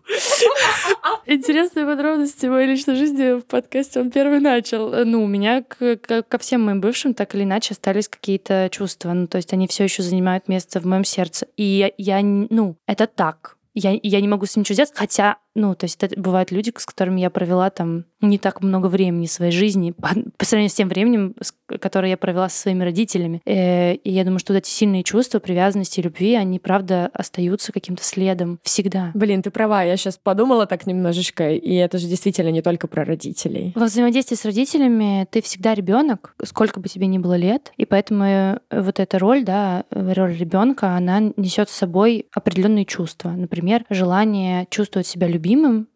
Интересные подробности моей личной жизни в подкасте он первый начал. Ну, у меня к, к- ко всем моим бывшим так или иначе остались какие-то чувства. Ну, то есть они все еще занимают место в моем сердце. И я, я ну, это так. Я, я не могу с ним ничего сделать, хотя, ну, то есть это бывают люди, с которыми я провела там не так много времени своей жизни по, по сравнению с тем временем, с- которое я провела со своими родителями. Э, и я думаю, что вот эти сильные чувства, привязанности и любви, они, правда, остаются каким-то следом всегда. Блин, ты права, я сейчас подумала так немножечко, и это же действительно не только про родителей. Во взаимодействии с родителями ты всегда ребенок, сколько бы тебе ни было лет, и поэтому э, вот эта роль, да, роль ребенка, она несет с собой определенные чувства. Например, желание чувствовать себя любимым,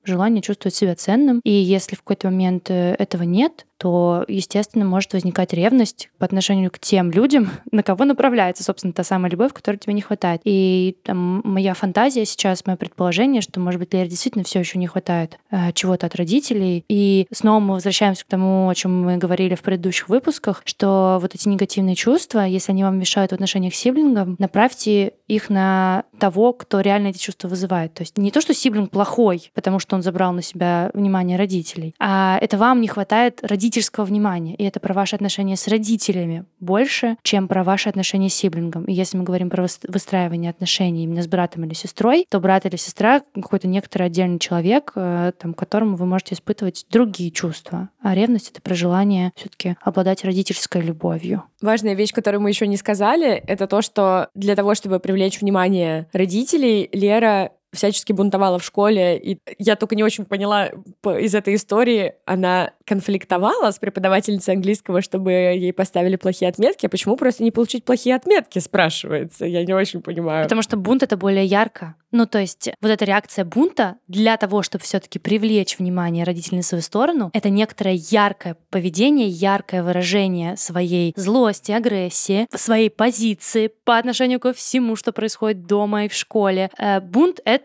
желание чувствовать себя ценным. И если в какой-то момент э, этого нет, то, естественно, может возникать ревность по отношению к тем людям, на кого направляется, собственно, та самая любовь, которой тебе не хватает. И там, моя фантазия сейчас, мое предположение, что, может быть, Лере действительно все еще не хватает э, чего-то от родителей. И снова мы возвращаемся к тому, о чем мы говорили в предыдущих выпусках, что вот эти негативные чувства, если они вам мешают в отношениях с сиблингом, направьте их на того, кто реально эти чувства вызывает. То есть не то, что сиблинг плохой, потому что он забрал на себя внимание родителей, а это вам не хватает родительского внимания. И это про ваши отношения с родителями больше, чем про ваши отношения с сиблингом. И если мы говорим про выс- выстраивание отношений именно с братом или сестрой, то брат или сестра какой-то некоторый отдельный человек, э, там, которому вы можете испытывать другие чувства. А ревность — это про желание все таки обладать родительской любовью. Важная вещь, которую мы еще не сказали, это то, что для того, чтобы привлечь внимание родителей, Лера всячески бунтовала в школе, и я только не очень поняла по- из этой истории, она конфликтовала с преподавательницей английского, чтобы ей поставили плохие отметки, а почему просто не получить плохие отметки, спрашивается, я не очень понимаю. Потому что бунт это более ярко. Ну, то есть вот эта реакция бунта для того, чтобы все-таки привлечь внимание родителей на свою сторону, это некоторое яркое поведение, яркое выражение своей злости, агрессии, своей позиции по отношению ко всему, что происходит дома и в школе. Э, Бунт — это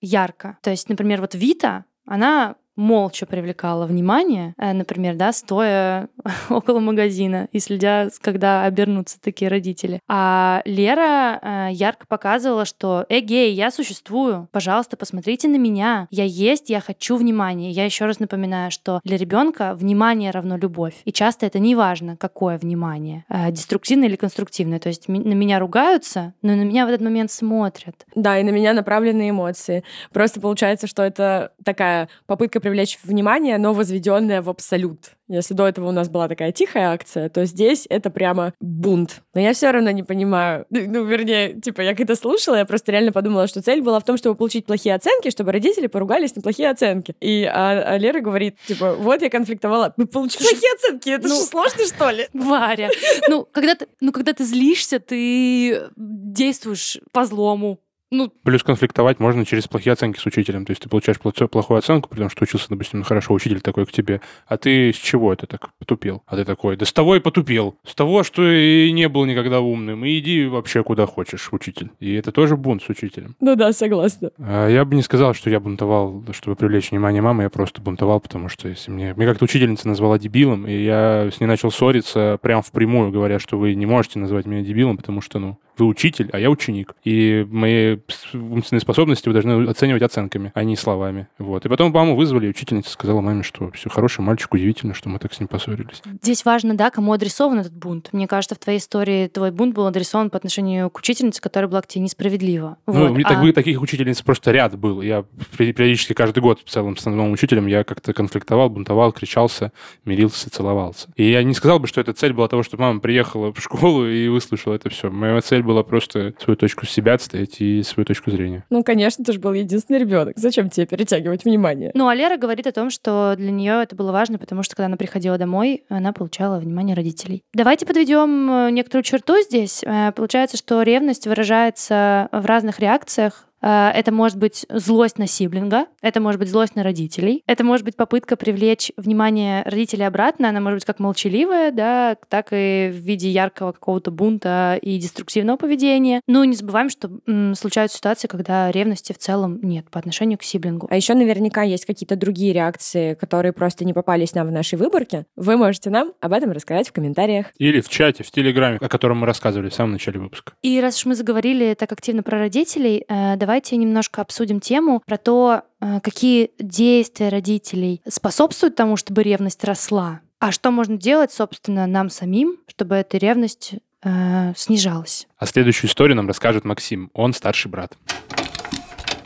ярко. То есть, например, вот Вита, она молча привлекала внимание, э, например, да, стоя около магазина и следя, когда обернутся такие родители. А Лера э, ярко показывала, что «Эгей, я существую, пожалуйста, посмотрите на меня, я есть, я хочу внимания». Я еще раз напоминаю, что для ребенка внимание равно любовь. И часто это не важно, какое внимание, э, деструктивное или конструктивное. То есть на меня ругаются, но на меня в этот момент смотрят. Да, и на меня направлены эмоции. Просто получается, что это такая попытка привлечь внимание, но возведенная в абсолют. Если до этого у нас была такая тихая акция, то здесь это прямо бунт. Но я все равно не понимаю. Ну, вернее, типа, я когда слушала, я просто реально подумала, что цель была в том, чтобы получить плохие оценки, чтобы родители поругались на плохие оценки. И а, а Лера говорит, типа, вот я конфликтовала. Ну, получить плохие оценки, это ну, же сложно, что ли? Варя, ну когда, ты, ну, когда ты злишься, ты действуешь по злому. Ну, Плюс конфликтовать можно через плохие оценки с учителем. То есть ты получаешь плохую оценку, потому что учился, допустим, хорошо, учитель такой к тебе. А ты с чего это так потупил? А ты такой, да с того и потупил. С того, что и не был никогда умным. И иди вообще куда хочешь, учитель. И это тоже бунт с учителем. Ну да, согласна. А Я бы не сказал, что я бунтовал, чтобы привлечь внимание мамы, я просто бунтовал, потому что если мне... Мне как-то учительница назвала дебилом, и я с ней начал ссориться прям впрямую, говоря, что вы не можете назвать меня дебилом, потому что, ну, вы учитель, а я ученик. И мои умственные способности вы должны оценивать оценками, а не словами. Вот. И потом маму вызвали, и учительница сказала маме, что все хороший мальчик, удивительно, что мы так с ним поссорились. Здесь важно, да, кому адресован этот бунт. Мне кажется, в твоей истории твой бунт был адресован по отношению к учительнице, которая была к тебе несправедлива. Ну, Вот. А- так, бы таких учительниц просто ряд был. Я пери- периодически каждый год в целом с новым учителем я как-то конфликтовал, бунтовал, кричался, мирился, целовался. И я не сказал бы, что эта цель была того, чтобы мама приехала в школу и выслушала это все. Моя цель была просто свою точку себя отстоять и свою точку зрения. Ну, конечно, ты же был единственный ребенок. Зачем тебе перетягивать внимание? Ну, а Лера говорит о том, что для нее это было важно, потому что когда она приходила домой, она получала внимание родителей. Давайте подведем э, некоторую черту здесь. Э, Получается, что ревность выражается в разных реакциях Это может быть злость на сиблинга, это может быть злость на родителей, это может быть попытка привлечь внимание родителей обратно, она может быть как молчаливая, да, так и в виде яркого какого-то бунта и деструктивного поведения. Ну, не забываем, что м, случаются ситуации, когда ревности в целом нет по отношению к сиблингу. А еще наверняка есть какие-то другие реакции, которые просто не попались нам в нашей выборке. Вы можете нам об этом рассказать в комментариях. Или в чате, в Телеграме, о котором мы рассказывали в самом начале выпуска. И раз уж мы заговорили так активно про родителей, э, давайте немножко обсудим тему про то, э, какие действия родителей способствуют тому, чтобы ревность росла, а что можно делать, собственно, нам самим, чтобы эта ревность э, снижалась. А следующую историю нам расскажет Максим. Он старший брат.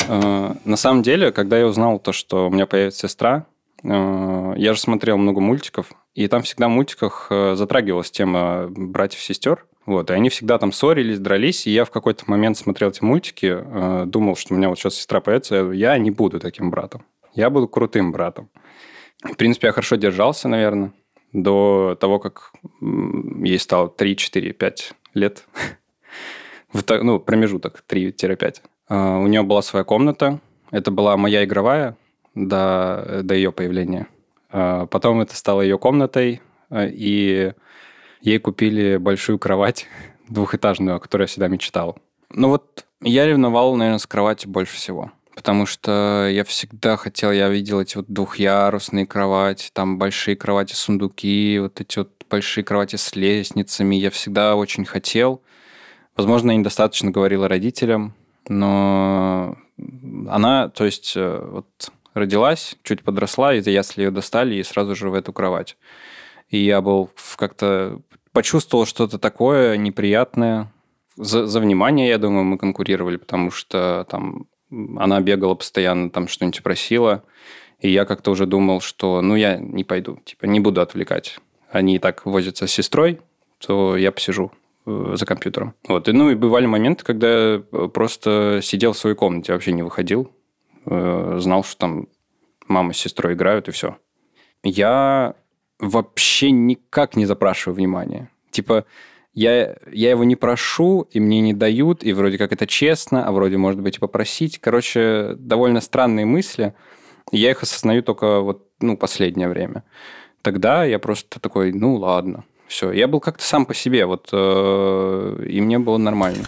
Э, На самом деле, когда я узнал то, что у меня появится сестра, я же смотрел много мультиков, и там всегда в мультиках э, затрагивалась тема братьев-сестер. Вот, и они всегда там ссорились, дрались, и я в какой-то момент смотрел эти мультики, э, думал, что у меня вот сейчас сестра появится, я не буду таким братом. Я буду крутым братом. В принципе, я хорошо держался, наверное, до того, как ей стало 3, 4, 5 лет. Ну, промежуток 3-5. А, У нее была своя комната. Это была моя игровая до, до ее появления. А, Потом это стало ее комнатой, а, и ей купили большую кровать двухэтажную, о которой я всегда мечтал. Ну вот я ревновал, наверное, с кровати больше всего. Потому что я всегда хотел, я видел эти вот двухъярусные кровати, там большие кровати, сундуки, вот эти вот большие кровати с лестницами. Я всегда очень хотел. Возможно, я недостаточно говорила родителям, но она, то есть, э, вот родилась, чуть подросла, и ясли ее достали, и сразу же в эту кровать. И я был как-то... Почувствовал что-то такое неприятное. За, за внимание, я думаю, мы конкурировали, потому что там она бегала постоянно, там что-нибудь просила. И я как-то уже думал, что ну я не пойду, типа не буду отвлекать. Они и так возятся с сестрой, то я посижу э, за компьютером. Вот. И, ну и бывали моменты, когда я э, просто сидел в своей комнате, вообще не выходил. Э, Знал, что там мама с сестрой играют, и все. Я вообще никак не запрашиваю внимания. Типа, я, я его не прошу, и мне не дают, и вроде как это честно, а вроде, может быть, и попросить. Короче, довольно странные мысли. И я их осознаю только вот, ну, последнее время. Тогда я просто такой, ну, ладно, все. Я был как-то сам по себе, вот, э, и мне было нормально.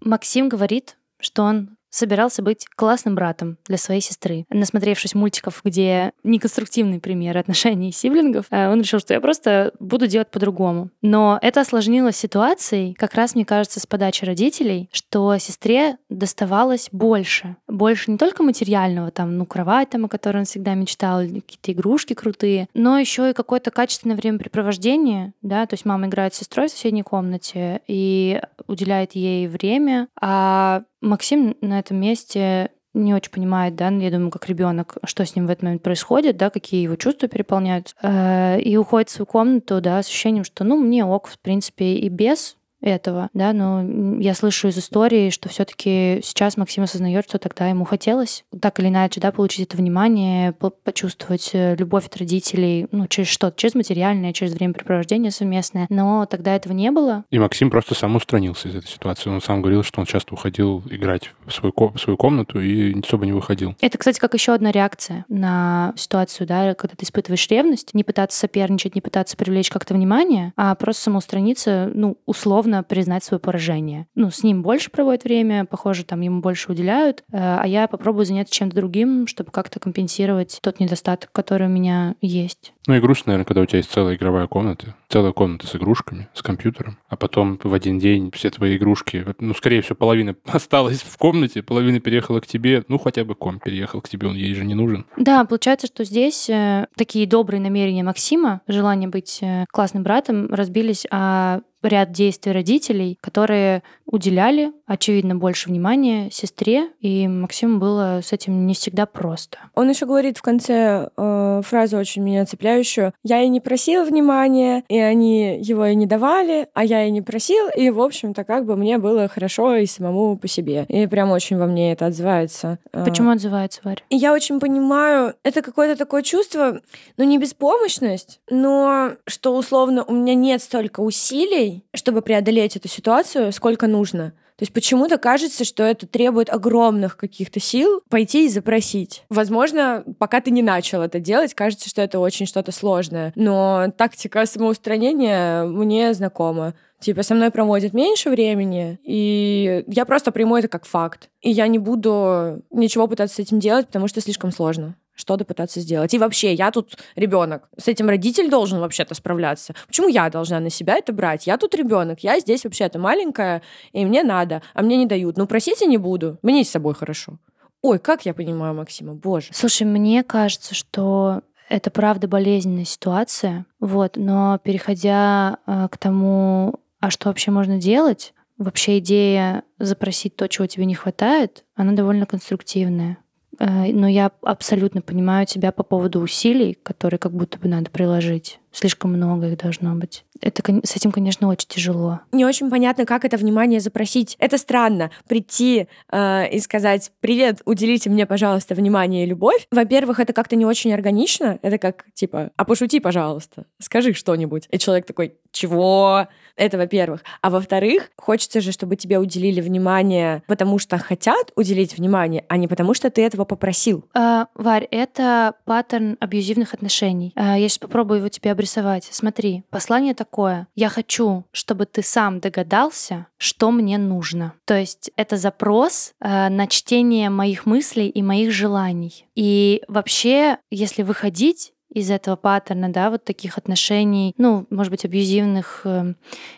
Максим говорит, что он собирался быть классным братом для своей сестры. Насмотревшись мультиков, где неконструктивные примеры отношений сиблингов, э, он решил, что я просто буду делать по-другому. Но это осложнилось ситуацией, как раз, мне кажется, с подачи родителей, что сестре доставалось больше. Больше не только материального, там, ну, кровать, там, о которой он всегда мечтал, какие-то игрушки крутые, но еще и какое-то качественное времяпрепровождение, да, то есть мама играет с сестрой в соседней комнате и уделяет ей время, а Максим на этом месте не очень понимает, да, я думаю, как ребенок, что с ним в этот момент происходит, да, какие его чувства переполняют, э, и уходит в свою комнату, да, с ощущением, что, ну, мне ок, в принципе, и без этого, да, но я слышу из истории, что все-таки сейчас Максим осознает, что тогда ему хотелось так или иначе, да, получить это внимание, по- почувствовать э, любовь от родителей, ну, через что-то, через материальное, через времяпрепровождение совместное, но тогда этого не было, И Максим просто сам устранился из этой ситуации. Он сам говорил, что он часто уходил играть в свою, ко- в свою комнату и особо не выходил. Это, кстати, как еще одна реакция на ситуацию, да, когда ты испытываешь ревность, не пытаться соперничать, не пытаться привлечь как-то внимание, а просто самоустраниться, ну, условно признать свое поражение. Ну, с ним больше проводит время, похоже, там ему больше уделяют, э, а я попробую заняться чем-то другим, чтобы как-то компенсировать тот недостаток, который у меня есть. Ну и грустно, наверное, когда у тебя есть целая игровая комната, целая комната с игрушками, с компьютером, а потом в один день все твои игрушки, ну, скорее всего, половина осталась в комнате, половина переехала к тебе, ну, хотя бы ком переехал к тебе, он ей же не нужен. Да, получается, что здесь э, такие добрые намерения Максима, желание быть э, классным братом, разбились о ряд действий родителей, которые уделяли, очевидно, больше внимания сестре, и Максиму было с этим не всегда просто. Он еще говорит в конце э, фразу очень меня цепляющую. Я и не просил внимания, и они его и не давали, а я и не просил, и, в общем-то, как бы мне было хорошо и самому по себе. И прям очень во мне это отзывается. Э, Почему отзывается, Варя? И я очень понимаю, это какое-то такое чувство, ну не беспомощность, но что условно у меня нет столько усилий, чтобы преодолеть эту ситуацию, сколько нужно. То есть почему-то кажется, что это требует огромных каких-то сил пойти и запросить. Возможно, пока ты не начал это делать, кажется, что это очень что-то сложное. Но тактика самоустранения мне знакома. Типа, со мной проводят меньше времени, и я просто приму это как факт. И я не буду ничего пытаться с этим делать, потому что слишком сложно что-то пытаться сделать. И вообще, я тут ребенок. С этим родитель должен вообще-то справляться. Почему я должна на себя это брать? Я тут ребенок, я здесь вообще-то маленькая, и мне надо, а мне не дают. Ну, просить я не буду. Мне с собой хорошо. Ой, как я понимаю Максима, боже. Слушай, мне кажется, что это правда болезненная ситуация, вот, но переходя э, к тому, а что вообще можно делать, вообще идея запросить то, чего тебе не хватает, она довольно конструктивная. Э, но я абсолютно понимаю тебя по поводу усилий, которые как будто бы надо приложить. Слишком много их должно быть. Это, с этим, конечно, очень тяжело. Не очень понятно, как это внимание запросить. Это странно. Прийти э, и сказать «Привет, уделите мне, пожалуйста, внимание и любовь». Во-первых, это как-то не очень органично. Это как, типа, «А пошути, пожалуйста, скажи что-нибудь». И человек такой «Чего?» Это во-первых. А во-вторых, хочется же, чтобы тебе уделили внимание, потому что хотят уделить внимание, а не потому что ты этого попросил. А, Варь, это паттерн абьюзивных отношений. А, я сейчас попробую его тебе обрисовать. Смотри, послание такое. Я хочу, чтобы ты сам догадался, что мне нужно. То есть это запрос а, на чтение моих мыслей и моих желаний. И вообще, если выходить из этого паттерна, да, вот таких отношений, ну, может быть, абьюзивных, эм,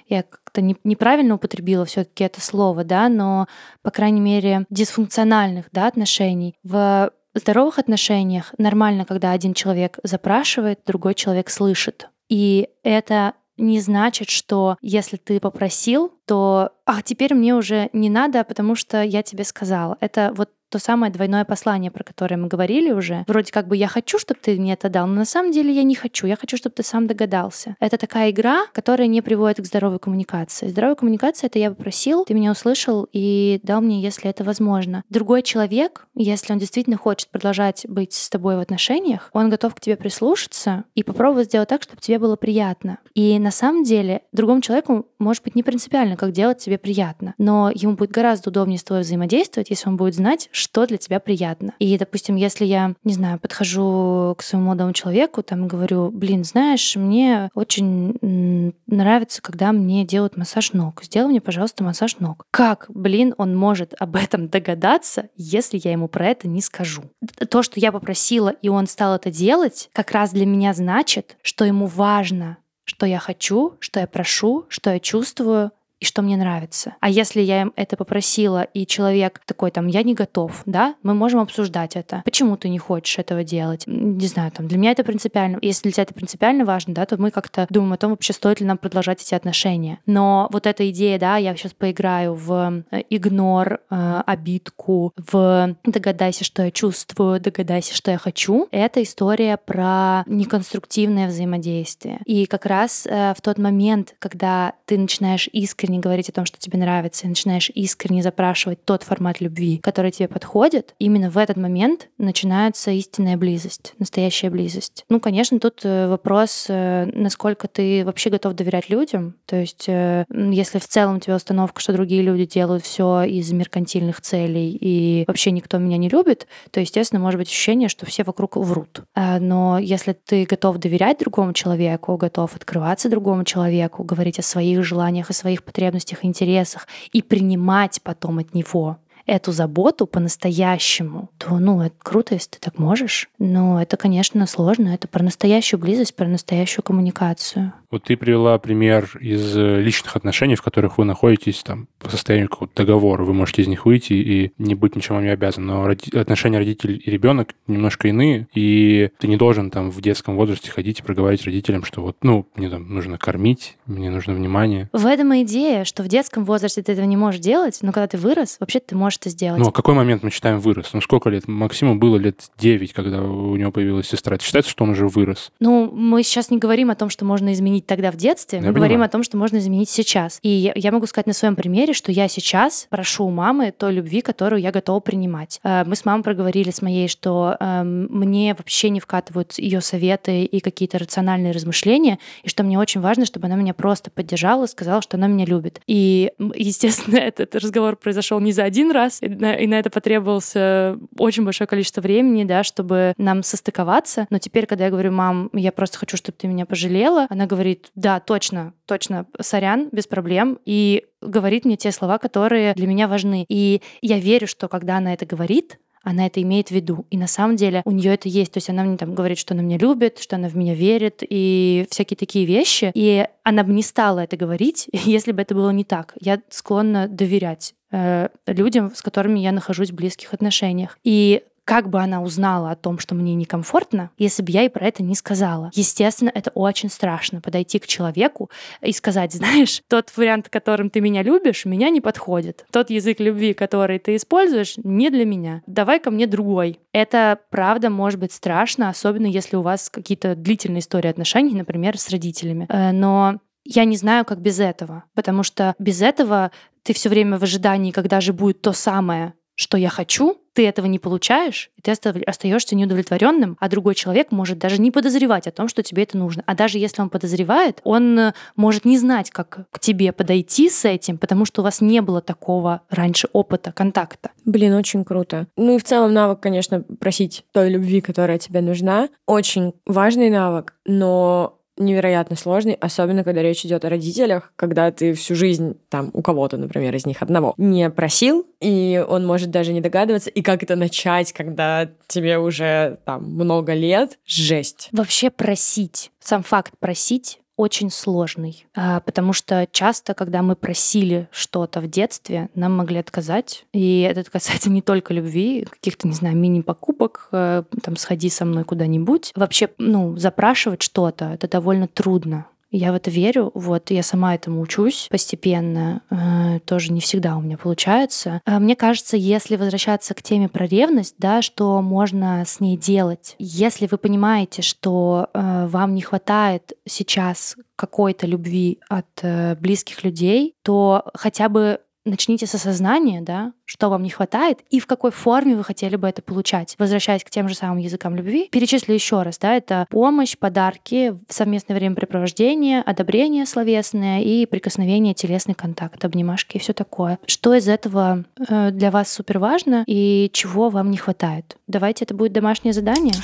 я как-то не, неправильно употребила все таки это слово, да, но, по крайней мере, дисфункциональных, да, отношений. В здоровых отношениях нормально, когда один человек запрашивает, другой человек слышит. И это не значит, что если ты попросил, то а теперь мне уже не надо, потому что я тебе сказала. Это вот то самое двойное послание, про которое мы говорили уже. Вроде как бы я хочу, чтобы ты мне это дал, но на самом деле я не хочу. Я хочу, чтобы ты сам догадался. Это такая игра, которая не приводит к здоровой коммуникации. Здоровая коммуникация — это я попросил, ты меня услышал и дал мне, если это возможно. Другой человек, если он действительно хочет продолжать быть с тобой в отношениях, он готов к тебе прислушаться и попробовать сделать так, чтобы тебе было приятно. И на самом деле другому человеку может быть не принципиально, как делать тебе приятно, но ему будет гораздо удобнее с тобой взаимодействовать, если он будет знать, что для тебя приятно. И, допустим, если я, не знаю, подхожу к своему молодому человеку, там, говорю, блин, знаешь, мне очень нравится, когда мне делают массаж ног. Сделай мне, пожалуйста, массаж ног. Как, блин, он может об этом догадаться, если я ему про это не скажу? То, что я попросила, и он стал это делать, как раз для меня значит, что ему важно что я хочу, что я прошу, что я чувствую, и что мне нравится. А если я им это попросила, и человек такой там, я не готов, да, мы можем обсуждать это. Почему ты не хочешь этого делать? Не знаю, там, для меня это принципиально. Если для тебя это принципиально важно, да, то мы как-то думаем о том, вообще стоит ли нам продолжать эти отношения. Но вот эта идея, да, я сейчас поиграю в э, игнор, э, обидку, в догадайся, что я чувствую, догадайся, что я хочу, это история про неконструктивное взаимодействие. И как раз э, в тот момент, когда ты начинаешь искренне искренне говорить о том, что тебе нравится, и начинаешь искренне запрашивать тот формат любви, который тебе подходит, именно в этот момент начинается истинная близость, настоящая близость. Ну, конечно, тут э, вопрос, э, насколько ты вообще готов доверять людям. То есть, э, если в целом у тебя установка, что другие люди делают все из меркантильных целей и вообще никто меня не любит, то, естественно, может быть ощущение, что все вокруг врут. А, но если ты готов доверять другому человеку, готов открываться другому человеку, говорить о своих желаниях, о своих потребностях, интересах и принимать потом от него эту заботу по-настоящему, то, ну, это круто, если ты так можешь. Но это, конечно, сложно. Это про настоящую близость, про настоящую коммуникацию. Вот ты привела пример из э, личных отношений, в которых вы находитесь там по состоянию какого-то договора. Вы можете из них выйти и не быть ничем вам не обязан. Но роди- отношения родитель и ребенок немножко иные, и ты не должен там в детском возрасте ходить и проговорить родителям, что вот, ну, мне там нужно кормить, мне нужно внимание. В этом и идея, что в детском возрасте ты этого не можешь делать, но когда ты вырос, вообще ты можешь это сделать. Ну, а какой момент мы считаем вырос? Ну, сколько лет? Максиму было лет 9, когда у него появилась сестра. Это считается, что он уже вырос? Ну, мы сейчас не говорим о том, что можно изменить изменить тогда в детстве, Я мы говорим понимаю. о том, что можно изменить сейчас. И я, я могу сказать на своем примере, что я сейчас прошу у мамы той любви, которую я готова принимать. Э, Мы с мамой проговорили с моей, что эм, мне вообще не вкатывают ее советы и какие-то рациональные размышления, и что мне очень важно, чтобы она меня просто поддержала, сказала, что она меня любит. И, естественно, этот разговор произошел не за один раз, и на, и на это потребовался очень большое количество времени, да, чтобы нам состыковаться. Но теперь, когда я говорю, мам, я просто хочу, чтобы ты меня пожалела, она говорит, да, точно, точно, сорян, без проблем, и говорит мне те слова, которые для меня важны. И я верю, что когда она это говорит, она это имеет в виду. И на самом деле у нее это есть. То есть она мне там говорит, что она меня любит, что она в меня верит и всякие такие вещи. И она бы не стала это говорить, если бы это было не так. Я склонна доверять э, людям, с которыми я нахожусь в близких отношениях. И как бы она узнала о том, что мне некомфортно, если бы я ей про это не сказала. Естественно, это очень страшно подойти к человеку и сказать, знаешь, тот вариант, которым ты меня любишь, меня не подходит. Тот язык любви, который ты используешь, не для меня. Давай ко мне другой. Это правда может быть страшно, особенно если у вас какие-то длительные истории отношений, например, с родителями. Э, Но я не знаю, как без этого, потому что без этого ты все время в ожидании, когда же будет то самое, что я хочу, ты этого не получаешь, и ты остаешься неудовлетворенным, а другой человек может даже не подозревать о том, что тебе это нужно. А даже если он подозревает, он э, может не знать, как к тебе подойти с этим, потому что у вас не было такого раньше опыта, контакта. Блин, очень круто. Ну и в целом навык, конечно, просить той любви, которая тебе нужна. Очень важный навык, но невероятно сложный, особенно когда речь идет о родителях, когда ты всю жизнь там у кого-то, например, из них одного не просил, и он может даже не догадываться, и как это начать, когда тебе уже там много лет, жесть. Вообще просить, сам факт просить очень сложный, а, потому что часто, когда мы просили что-то в детстве, нам могли отказать. И это касается не только любви, каких-то, не знаю, мини-покупок, э, там, сходи со мной куда-нибудь. Вообще, ну, запрашивать что-то, это довольно трудно. Я в это верю, вот я сама этому учусь постепенно, э, тоже не всегда у меня получается. А Мне кажется, если возвращаться к теме про ревность, да, что можно с ней делать, если вы понимаете, что э, вам не хватает сейчас какой-то любви от э, близких людей, то хотя бы начните с осознания, да, что вам не хватает и в какой форме вы хотели бы это получать. Возвращаясь к тем же самым языкам любви, перечислю еще раз, да, это помощь, подарки, совместное времяпрепровождение, одобрение словесное и прикосновение, телесный контакт, обнимашки и все такое. Что из этого э, для вас супер важно и чего вам не хватает? Давайте это будет домашнее задание.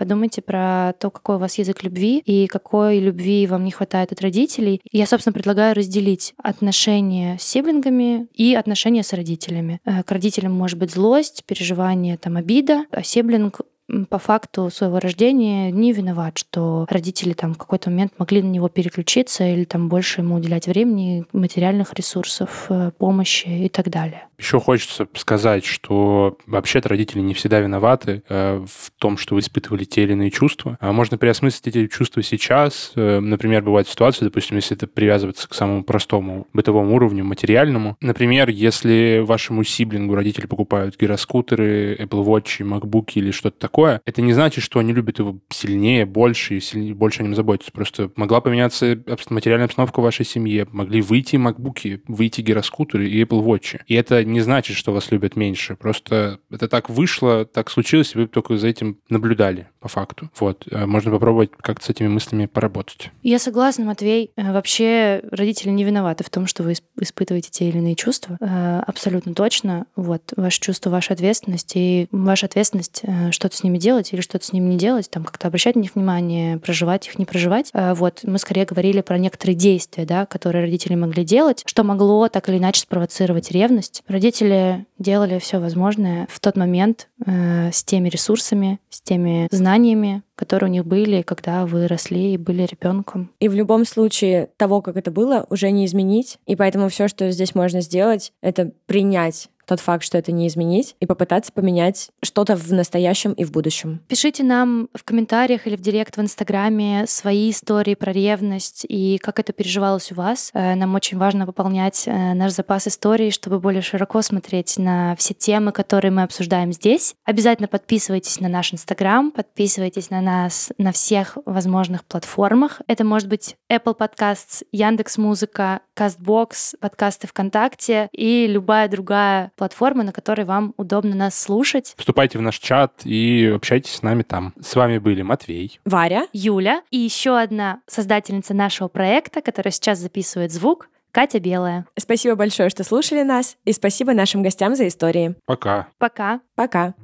Подумайте про то, какой у вас язык любви и какой любви вам не хватает от родителей. Я, собственно, предлагаю разделить отношения с сиблингами и отношения с родителями. Э, К родителям может быть злость, переживание, там, обида, а сиблинг по факту своего рождения не виноват, что родители там в какой-то момент могли на него переключиться или там больше ему уделять времени, материальных ресурсов, э, помощи и так далее. Еще хочется сказать, что вообще-то родители не всегда виноваты э, в том, что вы испытывали те или иные чувства. А можно переосмыслить эти чувства сейчас. Э, например, бывают ситуации, допустим, если это привязываться к самому простому бытовому уровню, материальному. Например, если вашему сиблингу родители покупают гироскутеры, Apple Watch, MacBook или что-то такое, это не значит, что они любят его сильнее, больше и сильнее, больше о нем заботятся. Просто могла поменяться материальная обстановка в вашей семье, могли выйти MacBook, выйти гироскутеры и Apple Watch. И это не значит, что вас любят меньше. Просто это так вышло, так случилось, и вы только за этим наблюдали по факту. Вот. Э, Можно попробовать как-то с этими мыслями поработать. Я согласна, Матвей. Э, Вообще родители не виноваты в том, что вы исп- испытываете те или иные чувства. Э, Абсолютно точно. Вот. Ваше чувство, ваша ответственность. И ваша ответственность что-то с ними делать или что-то с ними не делать, там как-то обращать на них внимание, проживать их, не проживать. Э, Вот. Мы скорее говорили про некоторые действия, да, которые родители могли делать, что могло так или иначе спровоцировать ревность. Родители делали все возможное в тот момент э, с теми ресурсами, с теми знаниями, которые у них были, когда вы росли и были ребенком. И в любом случае того, как это было, уже не изменить. И поэтому все, что здесь можно сделать, это принять тот факт, что это не изменить, и попытаться поменять что-то в настоящем и в будущем. Пишите нам в комментариях или в директ в Инстаграме свои истории про ревность и как это переживалось у вас. Э, Нам очень важно пополнять э, наш запас историй, чтобы более широко смотреть на все темы, которые мы обсуждаем здесь. Обязательно подписывайтесь на наш Инстаграм, подписывайтесь на нас на всех возможных платформах. Это может быть Apple Podcasts, Яндекс Музыка, Castbox, подкасты ВКонтакте и любая другая платформа, на которой вам удобно нас слушать. Вступайте в наш чат и общайтесь с нами там. С вами были Матвей. Варя. Юля и еще одна создательница нашего проекта, которая сейчас записывает звук, Катя Белая. Спасибо большое, что слушали нас, и спасибо нашим гостям за истории. Пока. Пока. Пока.